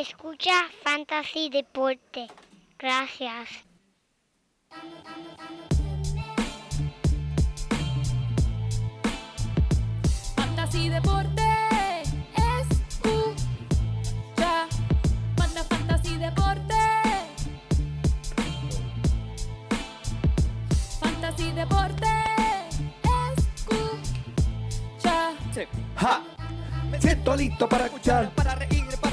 Escucha Fantasy Deporte. Gracias. Fantasy Deporte. Escucha. Manda Fantasy Deporte. Fantasy Deporte. Escucha. ¡Ja! Me siento listo para escuchar, para reír, para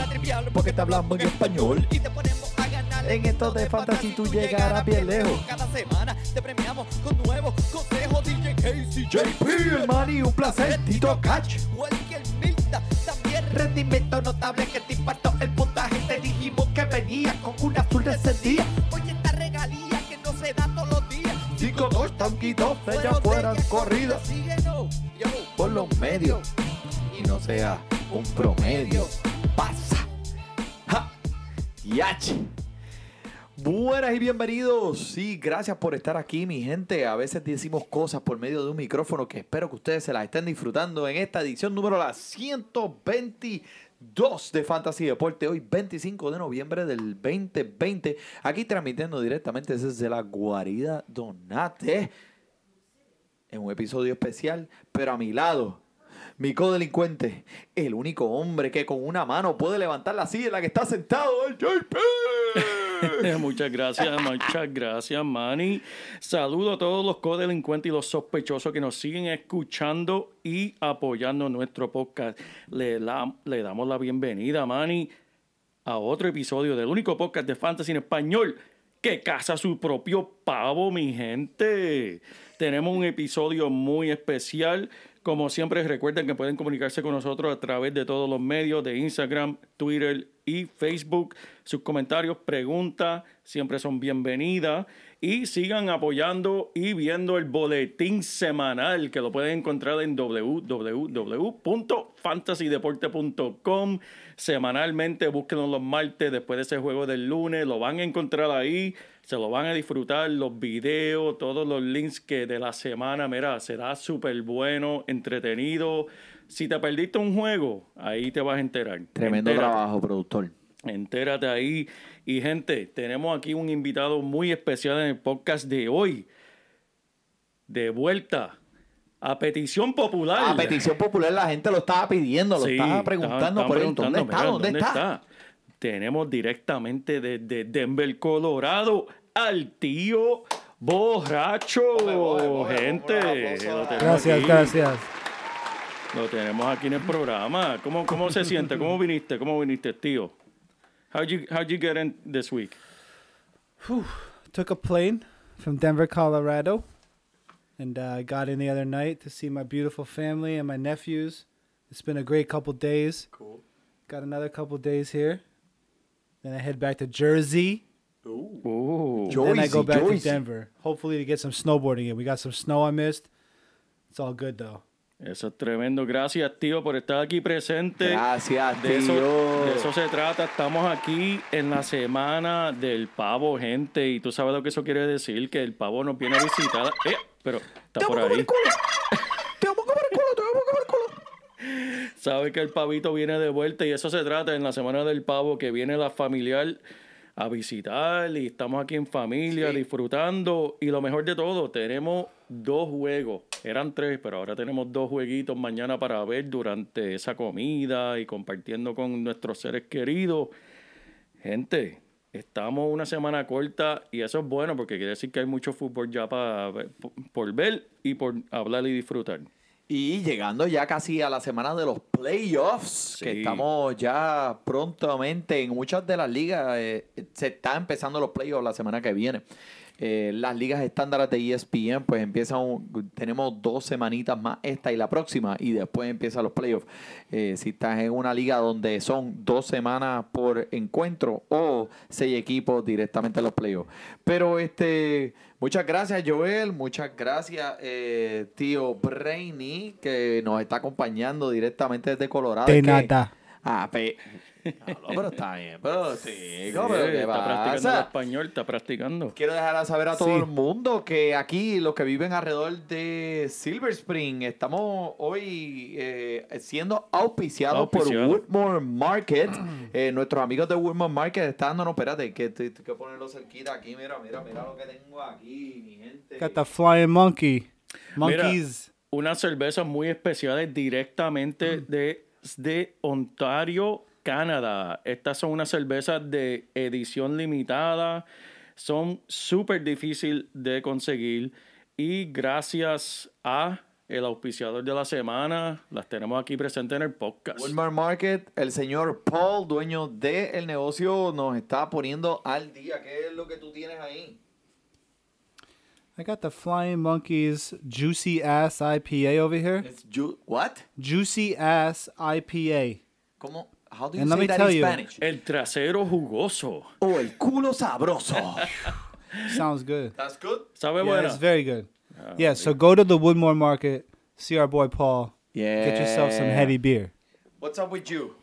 porque te hablamos en español. y te ponemos a ganar. En esto de fantasy tú llegarás bien lejos. Cada semana te premiamos con nuevos consejos. DJ Casey, JP, el Manny, un placer, Tito Catch. Cualquier Milta, también rendimiento notable que te impactó el puntaje. Te dijimos que venía con un azul de día. Oye, esta regalía que no se da todos los días. Cinco, dos, tanquitos, ya fueran corridas Síguenos, yo, por los medios. Y no sea un promedio. Yachi. Buenas y bienvenidos. Sí, gracias por estar aquí, mi gente. A veces decimos cosas por medio de un micrófono que espero que ustedes se las estén disfrutando en esta edición número la 122 de Fantasy Deporte. Hoy 25 de noviembre del 2020. Aquí transmitiendo directamente desde la guarida Donate. En un episodio especial, pero a mi lado. Mi codelincuente, el único hombre que con una mano puede levantar la silla en la que está sentado, el JP. muchas gracias, muchas gracias, Manny. Saludo a todos los codelincuentes y los sospechosos que nos siguen escuchando y apoyando nuestro podcast. Le, le damos la bienvenida, Manny, a otro episodio del único podcast de Fantasy en español que caza su propio pavo, mi gente. Tenemos un episodio muy especial. Como siempre, recuerden que pueden comunicarse con nosotros a través de todos los medios de Instagram, Twitter y Facebook. Sus comentarios, preguntas, siempre son bienvenidas. Y sigan apoyando y viendo el boletín semanal que lo pueden encontrar en www.fantasydeporte.com. Semanalmente, búsquenlo los martes después de ese juego del lunes. Lo van a encontrar ahí. Se lo van a disfrutar, los videos, todos los links que de la semana, mira, será súper bueno, entretenido. Si te perdiste un juego, ahí te vas a enterar. Tremendo Entérate. trabajo, productor. Entérate ahí. Y gente, tenemos aquí un invitado muy especial en el podcast de hoy. De vuelta. A petición popular. A petición popular la gente lo estaba pidiendo, lo Sí, estaba preguntando estaban por. ¿Dónde preguntando, está? ¿Dónde, está? Tenemos directamente desde Denver, Colorado, al tío borracho. gente. Gracias, aquí. gracias. Lo tenemos aquí en el programa. ¿Cómo, cómo se siente? ¿Cómo viniste? ¿Cómo viniste, tío? How'd you, how'd you get in this week? Took a plane from Denver, Colorado, and uh, got in the other night to see my beautiful family and my nephews. It's been a great couple days. Cool. Got another couple days here. Then I head back to Jersey. Ooh. Yo- then I go Jersey, back Jersey. to Denver. Hopefully to get some snowboarding in. We got some snow I missed. It's all good though. Eso es tremendo. Gracias, tío, por estar aquí presente. Gracias, De eso, tío. de eso se trata. Estamos aquí en la semana del pavo, gente. Y tú sabes lo que eso quiere decir, que el pavo nos viene a visitar. Eh, pero está por ahí. Te vamos a comer el culo, te vamos a comer el culo. Sabe que el pavito viene de vuelta y eso se trata en la semana del pavo, que viene la familiar a visitar y estamos aquí en familia disfrutando. Y lo mejor de todo, tenemos dos juegos. Eran tres, pero ahora tenemos dos jueguitos mañana para ver durante esa comida y compartiendo con nuestros seres queridos. Gente, estamos una semana corta y eso es bueno porque quiere decir que hay mucho fútbol ya para por- ver y por hablar y disfrutar. Y llegando ya casi a la semana de los playoffs, que estamos ya prontamente en muchas de las ligas, eh, se está empezando los playoffs la semana que viene. Eh, las ligas estándares de ESPN, pues empiezan, un- tenemos dos semanitas más, esta y la próxima, y después empiezan los playoffs. Eh, si estás en una liga donde son dos semanas por encuentro o seis equipos directamente en los playoffs. Pero este, muchas gracias Joel, muchas gracias eh, tío Brainy, que nos está acompañando directamente desde Colorado. De Es que- nada. Ah, pe- No, pero está bien, pero sí, Sí, pero ¿qué está practicando el español, está practicando. Quiero dejar a saber a todo Sí. el mundo que aquí, los que viven alrededor de Silver Spring, estamos hoy eh, siendo auspiciados Auspiciado. por Woodmore Market. Eh, nuestros amigos de Woodmore Market están dándonos, espérate, que tengo que ponerlo cerquita aquí. Mira, mira, mira lo que tengo aquí, mi gente. Got the flying monkey. Mira, Monkeys. unas cervezas muy especiales directamente de, de Ontario, Canadá. Estas son unas cervezas de edición limitada. Son súper difícil de conseguir. Y gracias a el auspiciador de la semana, las tenemos aquí presentes en el podcast. Woodmore Market, el señor Paul, dueño del negocio, nos está poniendo al día. ¿Qué es lo que tú tienes ahí? I got the flying monkeys juicy ass IPA over here. It's ju- what? Juicy ass IPA. ¿Cómo? How do you And say let me that tell in you- Spanish? El trasero jugoso. Oh, el culo sabroso. Sounds good. That's good. ¿Sabe Yeah, buena? it's very good. Yeah, so go to the Woodmore Market, see our boy Paul. Get yourself some Yeah. heady beer. What's up with you?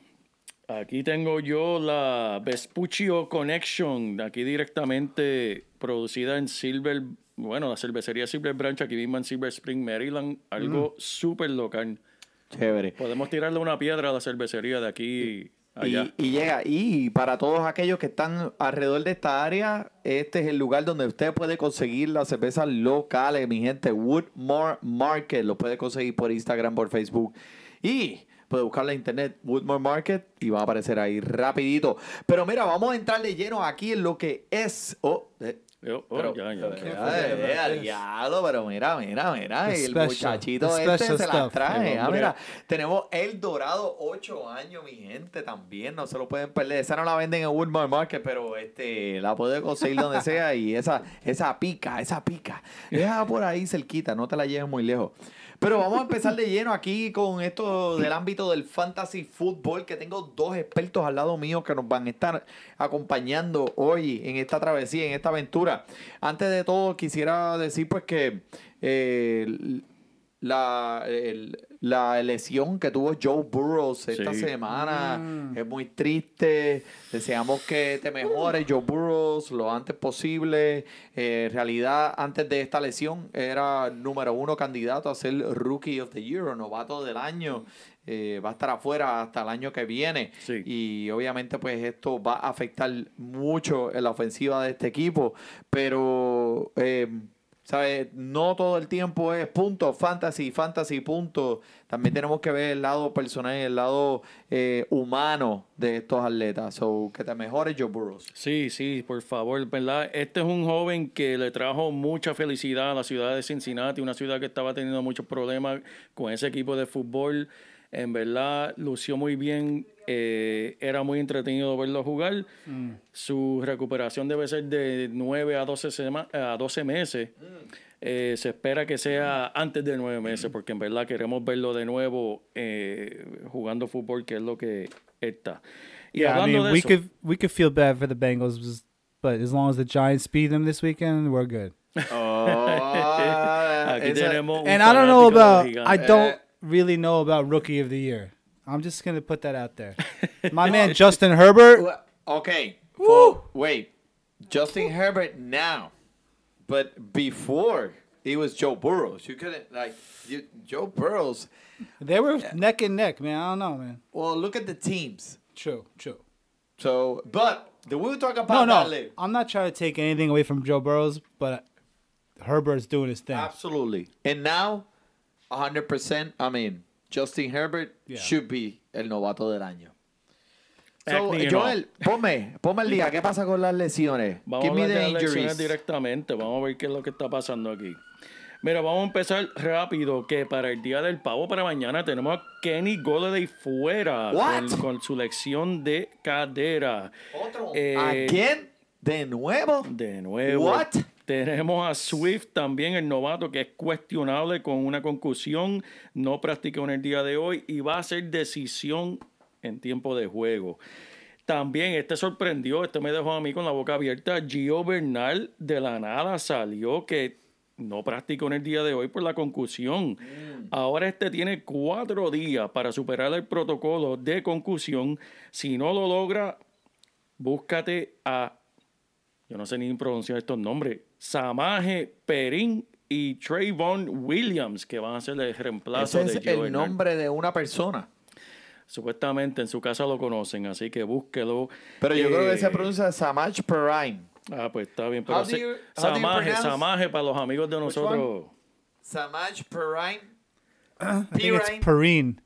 Aquí tengo yo la Vespuccio Connection, aquí directamente producida en Silver, bueno, la cervecería Silver Branch, aquí mismo en Silver Spring, Maryland, algo súper local. Chévere. Podemos tirarle una piedra a la cervecería de aquí allá. Y, y llega, y para todos aquellos que están alrededor de esta área, este es el lugar donde usted puede conseguir las cervezas locales, mi gente. Woodmore Market, lo puede conseguir por Instagram, por Facebook. Y puede buscar en internet Woodmore Market y va a aparecer ahí rapidito. Pero mira, vamos a entrar de lleno aquí en lo que es... Oh, eh, Yo- oh, pero, ya, ya, pero, ya. diablo, pero mira, mira, mira, The el special, muchachito the este se la stuff. trae. El Ah, mira, tenemos el Dorado 8 años, mi gente, también, no se lo pueden perder. Esa no la venden en Woodmore Market, pero este la puede conseguir donde sea y esa, esa pica, esa pica. Deja por ahí cerquita, no te la lleves muy lejos. Pero vamos a empezar de lleno aquí con esto del ámbito del fantasy fútbol, que tengo dos expertos al lado mío que nos van a estar acompañando hoy en esta travesía, en esta aventura. Antes de todo, quisiera decir pues que eh, la, la lesión que tuvo Joe Burrows esta Sí. semana es muy triste. Deseamos que te mejores, Joe Burrows, lo antes posible. Eh, en realidad, antes de esta lesión, era número uno candidato a ser Rookie of the Year o novato del año. Eh, va a estar afuera hasta el año que viene. Sí. Y obviamente, pues esto va a afectar mucho en la ofensiva de este equipo. Pero. eh, ¿Sabes? No todo el tiempo es punto, fantasy, fantasy, punto. También tenemos que ver el lado personal el lado eh, humano de estos atletas. So, que te mejores, Joe Burrows. Sí, sí, por favor, ¿verdad? Este es un joven que le trajo mucha felicidad a la ciudad de Cincinnati, una ciudad que estaba teniendo muchos problemas con ese equipo de fútbol. En verdad, lució muy bien, eh, era muy entretenido verlo jugar. Su recuperación debe ser de 9 a 12, sema- a 12 meses. Eh, se espera que sea antes de 9 meses, porque en verdad queremos verlo de nuevo eh, jugando fútbol, que es lo que está. Y Yeah, I hablando mean, de we eso- could we could feel bad for the Bengals, but as long as the Giants beat them this weekend, we're good. Aquí esa- tenemos un And I don't know about I don't really know about rookie of the year. I'm just gonna put that out there. My man Justin Herbert. Okay. for- wait. Justin Herbert now. But before, it was Joe Burrows. You couldn't, like, you, Joe Burrows. They were neck and neck, man. I don't know, man. Well, look at the teams. True, true. So, but the we were talking No, about no. that later. I'm not trying to take anything away from Joe Burrows, but Herbert's doing his thing. Absolutely. And now, 100%, I mean, Justin Herbert Yeah. should be el novato del año. So, Joel, ponme, ponme el día. ¿Qué pasa con las lesiones? Vamos Give a me hablar the de las lesiones injuries. directamente. Vamos a ver qué es lo que está pasando aquí. Mira, vamos a empezar rápido, que para el día del pavo para mañana tenemos a Kenny Golladay fuera con, con su lección de cadera. Otro. Eh, ¿Again? ¿De nuevo? De nuevo. What? Tenemos a Swift también, el novato, que es cuestionable con una concusión. No practicó en el día de hoy y va a ser decisión en tiempo de juego. También este sorprendió, este me dejó a mí con la boca abierta. Gio Bernal de la nada salió que no practicó en el día de hoy por la concusión. Ahora este tiene cuatro días para superar el protocolo de concusión. Si no lo logra, búscate a, yo no sé ni pronunciar estos nombres, Samaje Perín y Trayvon Williams, que van a ser el reemplazo Ese de es Joe el nombre de una persona. Supuestamente en su casa lo conocen, así que búsquelo. Pero yo creo que se Eh, pronuncia Samaj Perrine. Ah, pues está bien. Pero se- you- Samaje, Samaje para los amigos de nosotros. Samaj Perrine. I think it's Perrine.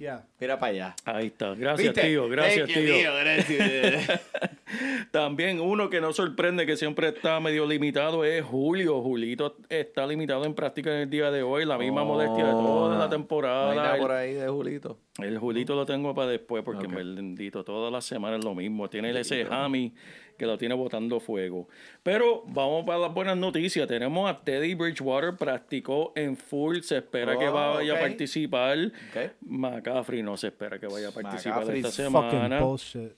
Yeah. Mira para allá. Ahí está. Gracias, ¿Viste? tío. Gracias, you, tío. gracias. También uno que no sorprende, que siempre está medio limitado, es Julio. Julito está limitado en práctica en el día de hoy. La misma molestia de toda la No hay temporada. nada El- por ahí de Julito. El Julito lo tengo para después porque Ok. me bendito. Todas las semanas es lo mismo. Tiene ese Hammy que lo tiene botando fuego. Pero vamos para las buenas noticias. Tenemos a Teddy Bridgewater, practicó en full. Se espera que Oh, vaya a participar. Ok. McCaffrey no se espera que vaya a participar esta semana. bullshit.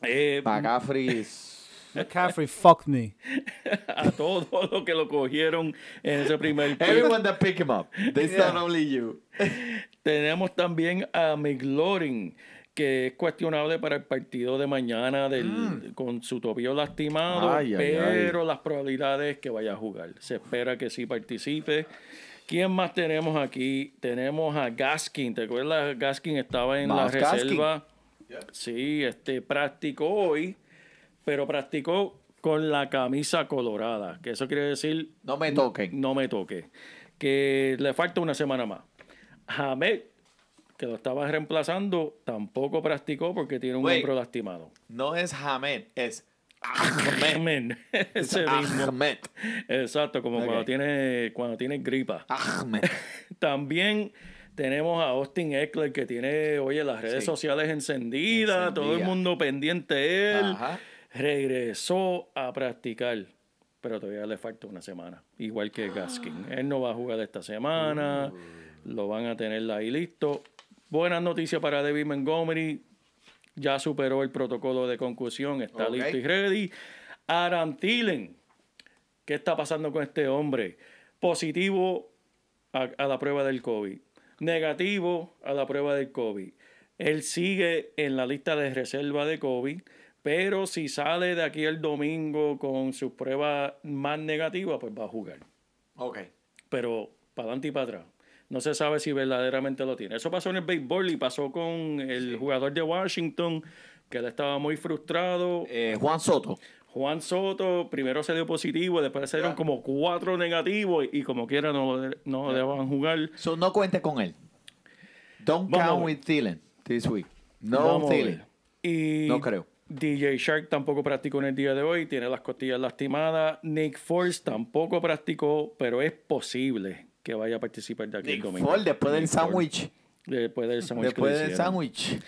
Eh, McCaffrey. is- McCaffrey fucked me. a todos los que lo cogieron en ese primer pick. Everyone that pick him up. This Yeah. not only you. Tenemos también a McLaurin, que es cuestionable para el partido de mañana del, con su tobillo lastimado, Mm. Ay, ay, pero las probabilidades que vaya a jugar. Se espera que sí participe. ¿Quién más tenemos aquí? Tenemos a Gaskin. ¿Te acuerdas? Gaskin estaba en Más la Gaskin. reserva. Sí, este practicó hoy, pero practicó con la camisa colorada, que eso quiere decir No me toquen. no me toque. Que le falta una semana más. Hamed, que lo estaba reemplazando, tampoco practicó porque tiene un Wait. hombro lastimado. No es Hamed, es Ahmed. Amén. Ese mismo. Ahmed. Exacto, como cuando tiene cuando tiene gripa. Ahmed. También tenemos a Austin Eckler que tiene, oye, las redes Sí. sociales encendidas, todo el mundo pendiente de él. Ajá. Regresó a practicar, pero todavía le falta una semana, igual que Gaskin. Él no va a jugar esta semana, lo van a tener ahí listo. Buenas noticias para David Montgomery, ya superó el protocolo de concusión, está listo y ready. Aaron Thielen, ¿qué está pasando con este hombre? Positivo a, a la prueba del COVID, negativo a la prueba del COVID. Él sigue en la lista de reserva de COVID, pero si sale de aquí el domingo con sus pruebas más negativas, pues va a jugar. Ok. Pero para adelante y para atrás. No se sabe si verdaderamente lo tiene. Eso pasó en el béisbol y pasó con el jugador de Washington, que él estaba muy frustrado. Eh, Juan Soto. Juan Soto primero se dio positivo, después se dieron como cuatro negativos y como quiera no, no Ya. dejaban jugar. So, no cuente con él. Don't Vamos count with Thielen this week. No Thielen. Y No creo. DJ Shark tampoco practicó en el día de hoy, tiene las costillas lastimadas. Nick Force tampoco practicó, pero es posible que vaya a participar de aquí el Nick domingo. Ford, después del Nick sándwich. Después del sándwich. Después del sándwich.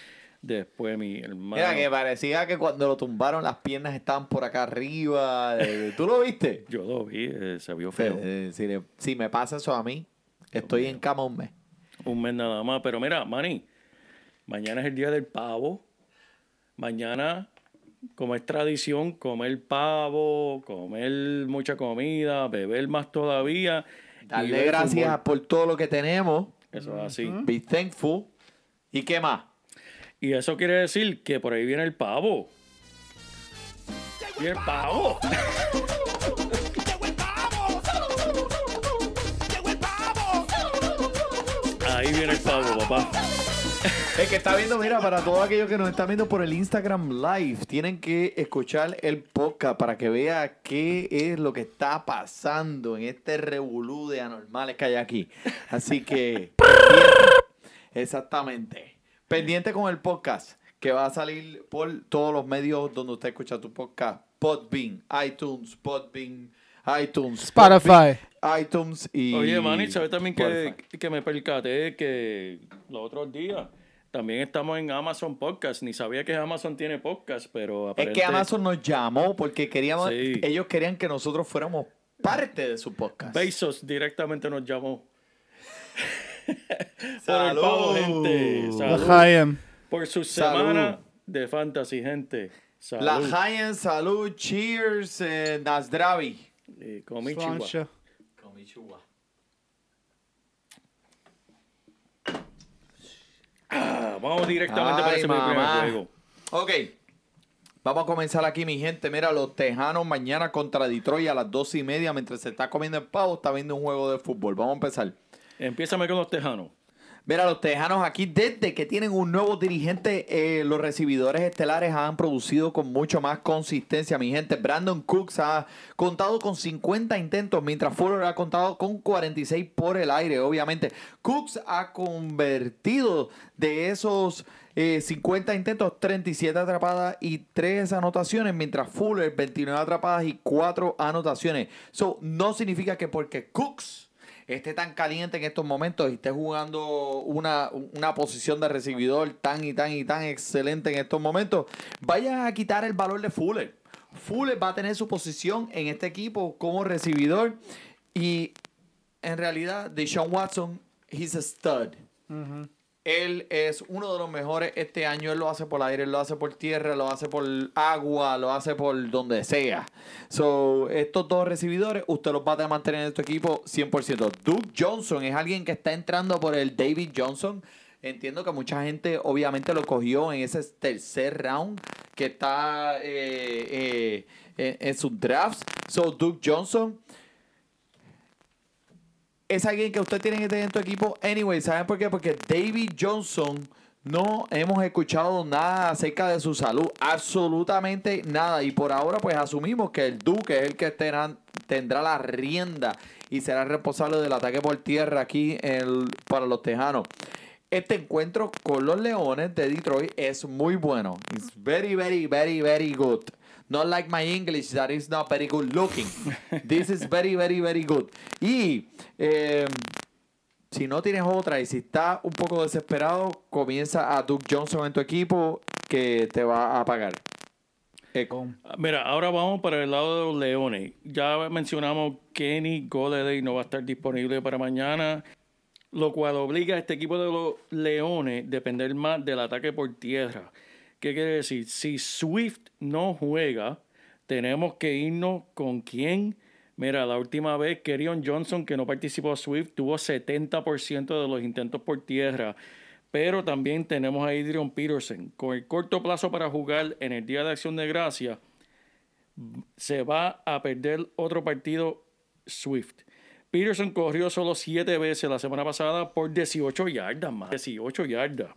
Después mi hermano. Mira, que parecía que cuando lo tumbaron las piernas estaban por acá arriba. ¿Tú lo viste? Yo lo vi, eh, se vio feo. Eh, si, le- si me pasa eso a mí, estoy en cama un mes. Un mes nada más. Pero mira, Manny, mañana es el día del pavo. Mañana, como es tradición, comer pavo, comer mucha comida, beber más todavía. Darle gracias fútbol. por todo lo que tenemos. Eso es así. Be thankful. ¿Y qué más? Y eso quiere decir que por ahí viene el pavo. Viene el pavo. ¡Llegó el pavo! ¡Llegó el pavo! Ahí viene el pavo, papá. El que está viendo, mira, para todos aquellos que nos están viendo por el Instagram Live, tienen que escuchar el podcast para que vea qué es lo que está pasando en este revolú de anormales que hay aquí. Así que, exactamente. Pendiente con el podcast que va a salir por todos los medios donde usted escucha tu podcast. Podbean, iTunes, Podbean, iTunes, Spotify. Podbean, iTunes y... Oye, Manny, ¿sabes también que, que me percaté que los otros días también estamos en Amazon Podcast? Ni sabía que Amazon tiene podcast, pero Es aparente... que Amazon nos llamó porque queríamos, Sí. ellos querían que nosotros fuéramos parte de su podcast. Bezos directamente nos llamó. Por el Salud. pavo, gente. Salud. Por su Salud. semana de fantasy, gente. La Salud. Giant, salud, cheers, eh, Nasdravi. Eh, Konnichiwa. Sláinte. Ah, vamos directamente para ese primer mamá. juego. Ok. Vamos a comenzar aquí, mi gente. Mira, los Tejanos mañana contra Detroit a las dos y media. Mientras se está comiendo el pavo, está viendo un juego de fútbol. Vamos a empezar. Empiézame con los tejanos. Mira, los Tejanos aquí, desde que tienen un nuevo dirigente, eh, los recibidores estelares han producido con mucho más consistencia, mi gente. Brandon Cooks ha contado con 50 intentos, mientras Fuller ha contado con 46 por el aire, obviamente. Cooks ha convertido de esos eh, 50 intentos, 37 atrapadas y 3 anotaciones, mientras Fuller 29 atrapadas y 4 anotaciones. Eso no significa que porque Cooks esté tan caliente en estos momentos y esté jugando una, una posición de recibidor tan y tan y tan excelente en estos momentos, vaya a quitar el valor de Fuller. Fuller va a tener su posición en este equipo como recibidor y en realidad Deshaun Watson, he's a stud. Él es uno de los mejores este año. Él lo hace por aire, él lo hace por tierra, lo hace por agua, lo hace por donde sea. So, estos dos recibidores, usted los va a mantener en este equipo 100%. Duke Johnson es alguien que está entrando por el David Johnson. Entiendo que mucha gente obviamente lo cogió en ese tercer round que está eh, eh, en, en sus drafts. So, Duke Johnson es alguien que usted tiene que tener en tu equipo. Anyway, ¿saben por qué? Porque David Johnson no hemos escuchado nada acerca de su salud. Absolutamente nada. Y por ahora, pues asumimos que el Duque es el que tendrá, la rienda y será responsable del ataque por tierra aquí en- para los Tejanos. Este encuentro con los Leones de Detroit es muy bueno. It's very, very, very, very good. Not like my English that is not very good looking. This is very, very, very good. Y eh, si no tienes otra y si estás un poco desesperado, comienza a Duke Johnson en tu equipo que te va a pagar. Eco. Mira, ahora vamos para el lado de los Leones. Ya mencionamos Kenny Golladay no va a estar disponible para mañana, lo cual obliga a este equipo de los Leones a depender más del ataque por tierra. ¿Qué quiere decir? Si Swift no juega, tenemos que irnos con quién. Mira, la última vez Kerryon Johnson, que no participó a Swift, tuvo 70% de los intentos por tierra. Pero también tenemos a Adrian Peterson. Con el corto plazo para jugar en el Día de Acción de Gracia, se va a perder otro partido Swift. Peterson corrió solo 7 veces la semana pasada por 18 yardas más. 18 yardas.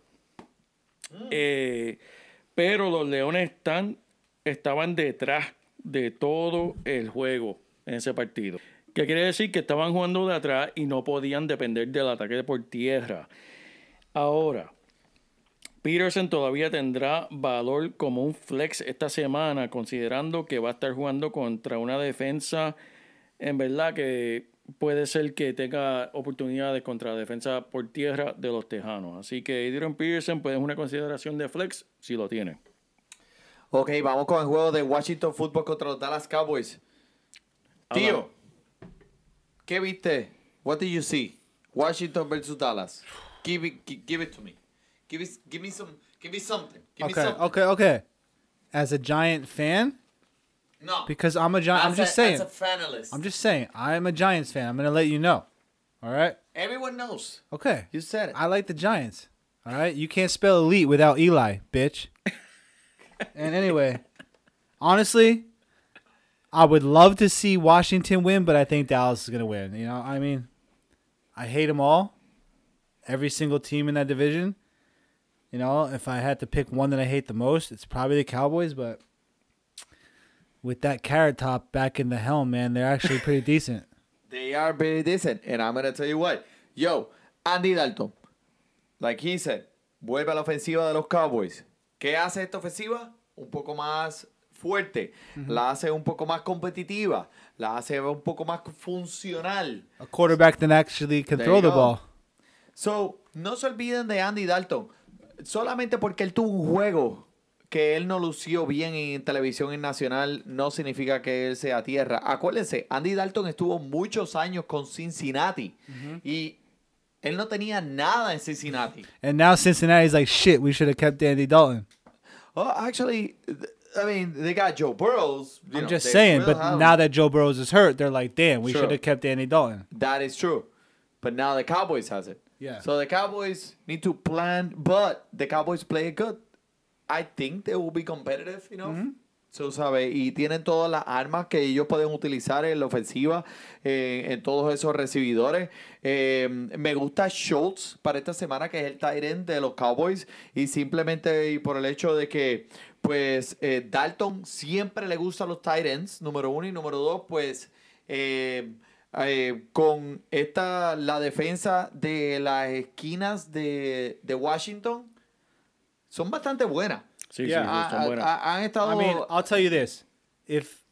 Eh, pero los Leones están, estaban detrás de todo el juego en ese partido. ¿Qué quiere decir? Que estaban jugando de atrás y no podían depender del ataque por tierra. Ahora, Peterson todavía tendrá valor como un flex esta semana, considerando que va a estar jugando contra una defensa, en verdad que puede ser que tenga oportunidades contra la defensa por tierra de los Tejanos. Así que Adrian Peterson puede ser una consideración de flex si lo tiene. Ok, vamos con el juego de Washington Football contra los Dallas Cowboys. Tío, ¿qué viste? What did you see? Washington versus Dallas. Give it, gi- give it to me. Give, it, give me some, give me something. Give me Okay, something. okay, okay. As a Giant fan, No. because I'm a Giant. I'm just a- saying. As a fanalist. I'm just saying. I'm a Giants fan. I'm gonna let you know. All right. Everyone knows. Okay. You said it. I like the Giants. All right. You can't spell elite without Eli, bitch. and anyway, honestly, I would love to see Washington win, but I think Dallas is gonna win. You know, I mean, I hate them all. Every single team in that division. You know, if I had to pick one that I hate the most, it's probably the Cowboys. But with that carrot top back in the helm, man, they're actually pretty decent. They are very decent. And I'm going to tell you what. Yo, Andy Dalton, like he said, vuelve a la ofensiva de los Cowboys. ¿Qué hace esta ofensiva? Un poco más fuerte. La hace un poco más competitiva. La hace un poco más funcional. A quarterback that actually can There throw the go. ball. So, no se olviden de Andy Dalton. Solamente porque él tuvo un juego que él no lució bien en televisión en nacional, no significa que él sea tierra. Acuérdense, Andy Dalton estuvo muchos años con Cincinnati y él no tenía nada en Cincinnati. And now Cincinnati's like, shit, we should have kept Andy Dalton. Oh, actually, I mean, they got Joe Burrows. I'm know, just saying, will but now that Joe Burrows is hurt, they're like, damn, we Sure. should have kept Andy Dalton. That is true. But now the Cowboys has it. Yeah. So the Cowboys need to plan, but the Cowboys play it good. I think they will be competitive, you know. So, sabe, y tienen todas las armas que ellos pueden utilizar en la ofensiva, eh, en todos esos recibidores. Eh, me gusta Schultz para esta semana, que es el tight end de los Cowboys, y simplemente y por el hecho de que, pues, eh, Dalton siempre le gusta los tight ends, número uno, y número dos, pues, eh, eh, con esta, la defensa de las esquinas de, de Washington, son bastante buenas. Sí, Yeah. sí, son buenas. han estado I mean, I'll tell you this: if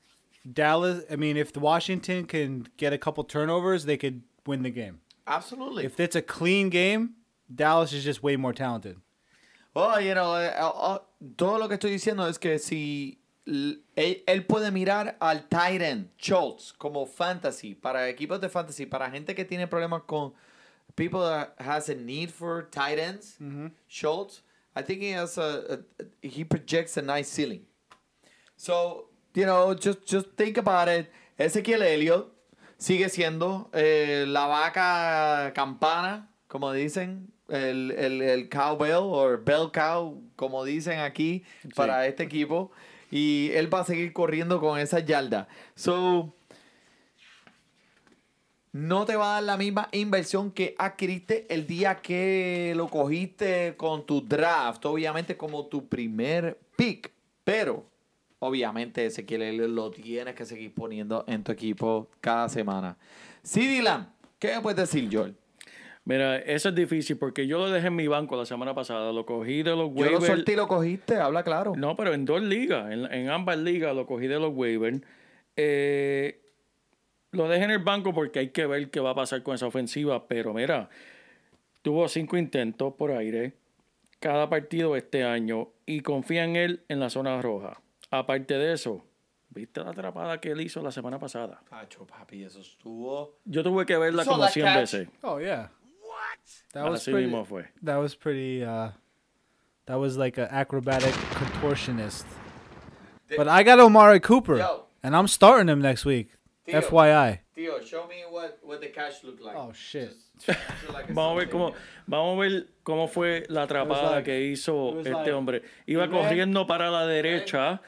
Dallas, I mean, if Washington can get a couple turnovers, they could win the game. Absolutely. If it's a clean game, Dallas is just way more talented. Oh, you know, oh, todo lo que estoy diciendo es que si l- él, él puede mirar al Titan Schultz como fantasy, para equipos de fantasy, para gente que tiene problemas con people that has a need for tight ends, Schultz, I think he has a, a- he projects a nice ceiling. So, you know, just, just think about it. Ezequiel Elliott sigue siendo eh, la vaca campana, como dicen, el, el, el cowbell o bell cow, como dicen aquí, para este equipo. Y él va a seguir corriendo con esa yarda. So, no te va a dar la misma inversión que adquiriste el día que lo cogiste con tu draft, obviamente como tu primer pick, pero obviamente Ezequiel Elliott lo tienes que seguir poniendo en tu equipo cada semana. CD Lamb, ¿qué me puedes decir, Joel? Mira, eso es difícil porque yo lo dejé en mi banco la semana pasada. Lo cogí de los Yo lo waivers. solté y lo cogiste, habla claro. No, pero en dos ligas, en, en ambas ligas lo cogí de los waivers. Eh, lo dejé en el banco porque hay que ver qué va a pasar con esa ofensiva. Pero mira, tuvo cinco intentos por aire cada partido este año y confía en él en la zona roja. Aparte de eso, ¿viste la atrapada que él hizo la semana pasada? Pacho, papi, eso estuvo... Yo tuve que verla como that 100 catch? veces. Oh yeah. What? That was Así pretty. mismo fue. That was pretty. Uh, that was like an acrobatic contortionist. But I got Omari Cooper, Yo. and I'm starting him next week. Tío. FYI. Tío, show me what, what the catch looked like. Oh shit. Vamos a ver cómo, vamos a ver cómo fue la atrapada like- que hizo este like- hombre. Iba ran- corriendo para la derecha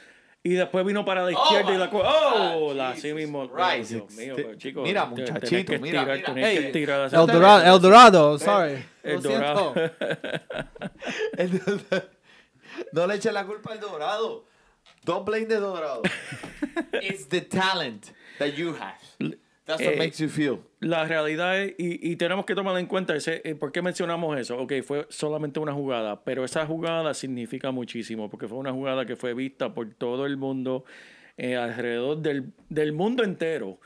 y después vino para la izquierda y la ¡Oh! La así mismo. Christ. Dios mío, pero, chicos, mira, muchachito, mira, estirar, mira. tenés que Ey, estirar esa- El Dorado. El Dorado. Sorry. El Lo siento. Dorado. no le eche la culpa al Dorado. Don't blame the Dorado. It's the talent that you have. That's what Eh, makes you feel. La realidad es, y, y tenemos que tomar en cuenta, ese, eh, ¿por qué mencionamos eso? Ok, fue solamente una jugada, pero esa jugada significa muchísimo, porque fue una jugada que fue vista por todo el mundo, eh, alrededor del, del mundo entero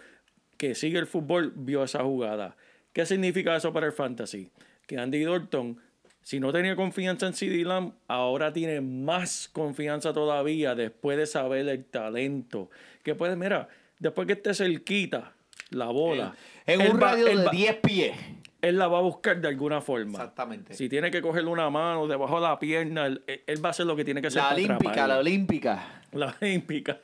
que sigue el fútbol, vio esa jugada. ¿Qué significa eso para el fantasy? Que Andy Dalton, si no tenía confianza en CD Lamb, ahora tiene más confianza todavía después de saber el talento. Que puede, mira, después que esté cerquita la bola. En él un va- radio de va- 10 pies. él la va a buscar de alguna forma. Exactamente. Si tiene que cogerle una mano debajo de la pierna, él, él va a hacer lo que tiene que hacer. La para olímpica, atraparla. la olímpica. La olímpica.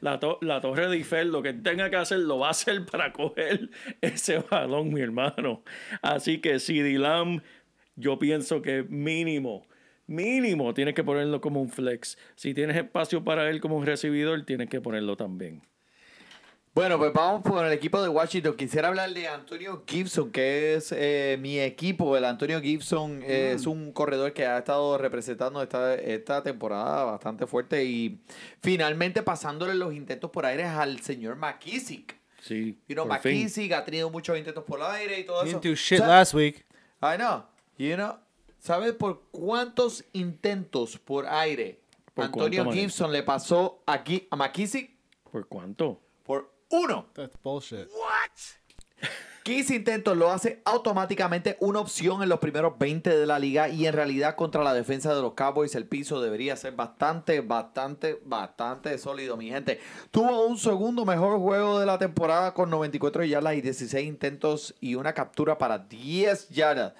La, to- la torre de Eiffel, lo que tenga que hacer, lo va a hacer para coger ese balón, mi hermano. Así que si Lamb, yo pienso que mínimo, mínimo, tienes que ponerlo como un flex. Si tienes espacio para él como un recibidor, tienes que ponerlo también. Bueno, pues vamos por el equipo de Washington. Quisiera hablar de Antonio Gibson, que es eh, mi equipo. El Antonio Gibson eh, es un corredor que ha estado representando esta, esta temporada bastante fuerte y finalmente pasándole los intentos por aire al señor McKissick. Sí. You know, por fin. McKissick ha tenido muchos intentos por aire y todo He eso. didn't do shit last week. I know. You know, ¿sabes por cuántos intentos por aire ¿Por Antonio cuánto? Gibson le pasó aquí a McKissick? ¿Por cuánto? Uno. That's bullshit. 15 intentos lo hace automáticamente una opción en los primeros 20 de la liga y en realidad contra la defensa de los Cowboys el piso debería ser bastante, bastante, bastante sólido, mi gente. Tuvo un segundo mejor juego de la temporada con 94 yardas y 16 intentos y una captura para 10 yardas.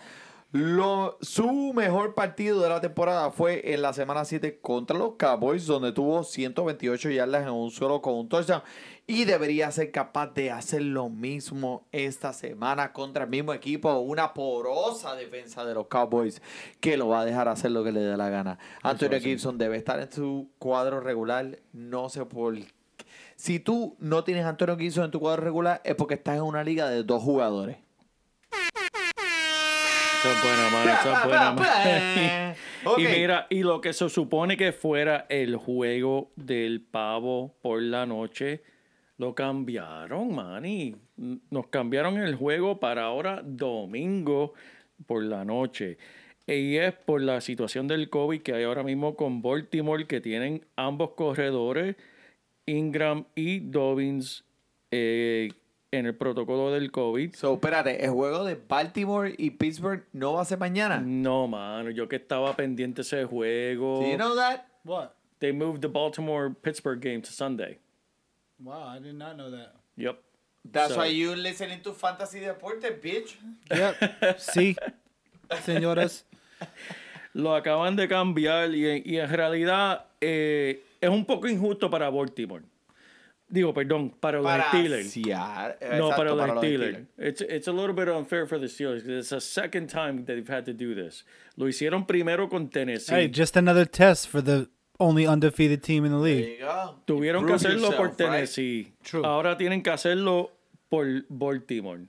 Lo, su mejor partido de la temporada fue en la semana 7 contra los Cowboys, donde tuvo 128 yardas en un solo con un touchdown. Y debería ser capaz de hacer lo mismo esta semana contra el mismo equipo. Una porosa defensa de los Cowboys que lo va a dejar hacer lo que le dé la gana. Antonio Gibson debe estar en su cuadro regular. No sé por Si tú no tienes a Antonio Gibson en tu cuadro regular, es porque estás en una liga de dos jugadores. Esa es buena, mano. Es mano. Y mira, y lo que se supone que fuera el juego del pavo por la noche, lo cambiaron, mani. Nos cambiaron el juego para ahora domingo por la noche. Y es por la situación del COVID que hay ahora mismo con Baltimore, que tienen ambos corredores, Ingram y Dobbins, eh, en el protocolo del COVID. So, espérate, el juego de Baltimore y Pittsburgh no va a ser mañana. No, mano, yo que estaba pendiente ese juego. Do you know that? What? They moved the Baltimore Pittsburgh game to Sunday. Wow, I did not know that. Yep. That's So- why you listening to Fantasy Deporte, bitch. Yep. sí, señoras. Lo acaban de cambiar y, y en realidad eh, es un poco injusto para Baltimore. Digo, perdón, para los Steelers. No, exacto, para los los Steelers. It's, it's a little bit unfair for the Steelers. 'cause It's the second time that they've had to do this. Lo hicieron primero con Tennessee. Hey, just another test for the only undefeated team in the There league. you go. Tuvieron que hacerlo por yourself? Tennessee. True. Ahora tienen que hacerlo por Baltimore.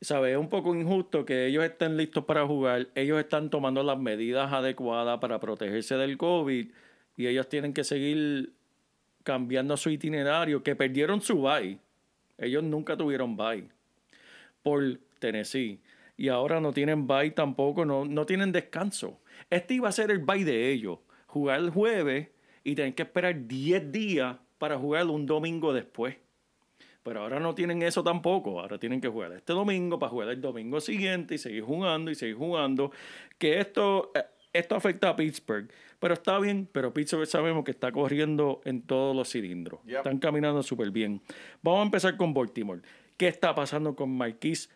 ¿Sabes? Es un poco injusto que ellos estén listos para jugar. Ellos están tomando las medidas adecuadas para protegerse del COVID. Y ellos tienen que seguir cambiando su itinerario. Que perdieron su bye. Ellos nunca tuvieron bye. Por Tennessee. Y ahora no tienen bye tampoco. No, no tienen descanso. Este iba a ser el bye de ellos. Jugar el jueves y tener que esperar 10 días para jugar un domingo después. Pero ahora no tienen eso tampoco. Ahora tienen que jugar este domingo para jugar el domingo siguiente y seguir jugando y seguir jugando. Que esto, eh, esto afecta a Pittsburgh. Pero está bien. Pero Pittsburgh sabemos que está corriendo en todos los cilindros. Yep. Están caminando súper bien. Vamos a empezar con Baltimore. ¿Qué está pasando con Marquise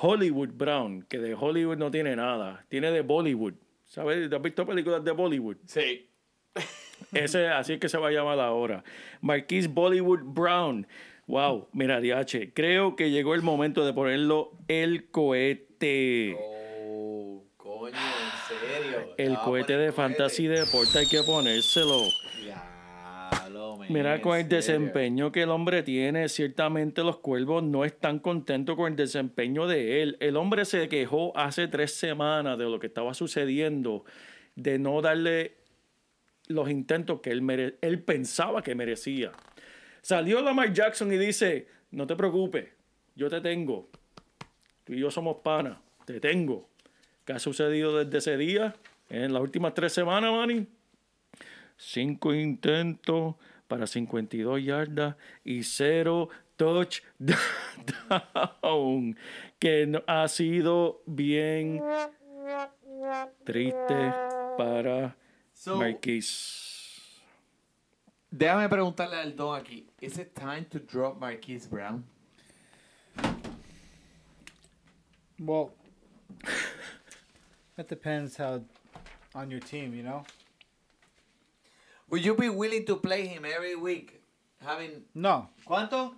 Hollywood Brown? Que de Hollywood no tiene nada. Tiene de Bollywood. ¿Sabes? ¿Has visto películas de Bollywood? Sí. Ese, así es que se va a llamar ahora. Marquise Bollywood Brown. Wow, mira, DH, creo que llegó el momento de ponerlo el cohete. Oh, coño, en serio. El Ah, cohete bueno, de Fantasy Deporte hay que ponérselo. Mira, con el serio. desempeño que el hombre tiene, ciertamente los cuervos no están contentos con el desempeño de él. El hombre se quejó hace tres semanas de lo que estaba sucediendo, de no darle los intentos que él, mere- él pensaba que merecía. Salió Lamar Jackson y dice, no te preocupes, yo te tengo. Tú y yo somos panas, te tengo. ¿Qué ha sucedido desde ese día? En las últimas tres semanas, Manny. Cinco intentos para 52 yardas y cero touchdown. Que no- ha sido bien triste para So, Marquise. déjame preguntarle al don aquí. ¿Is it time to drop Marquise Brown? Well, that depends how on your team, you know. Would you be willing to play him every week? Having No, ¿Cuánto?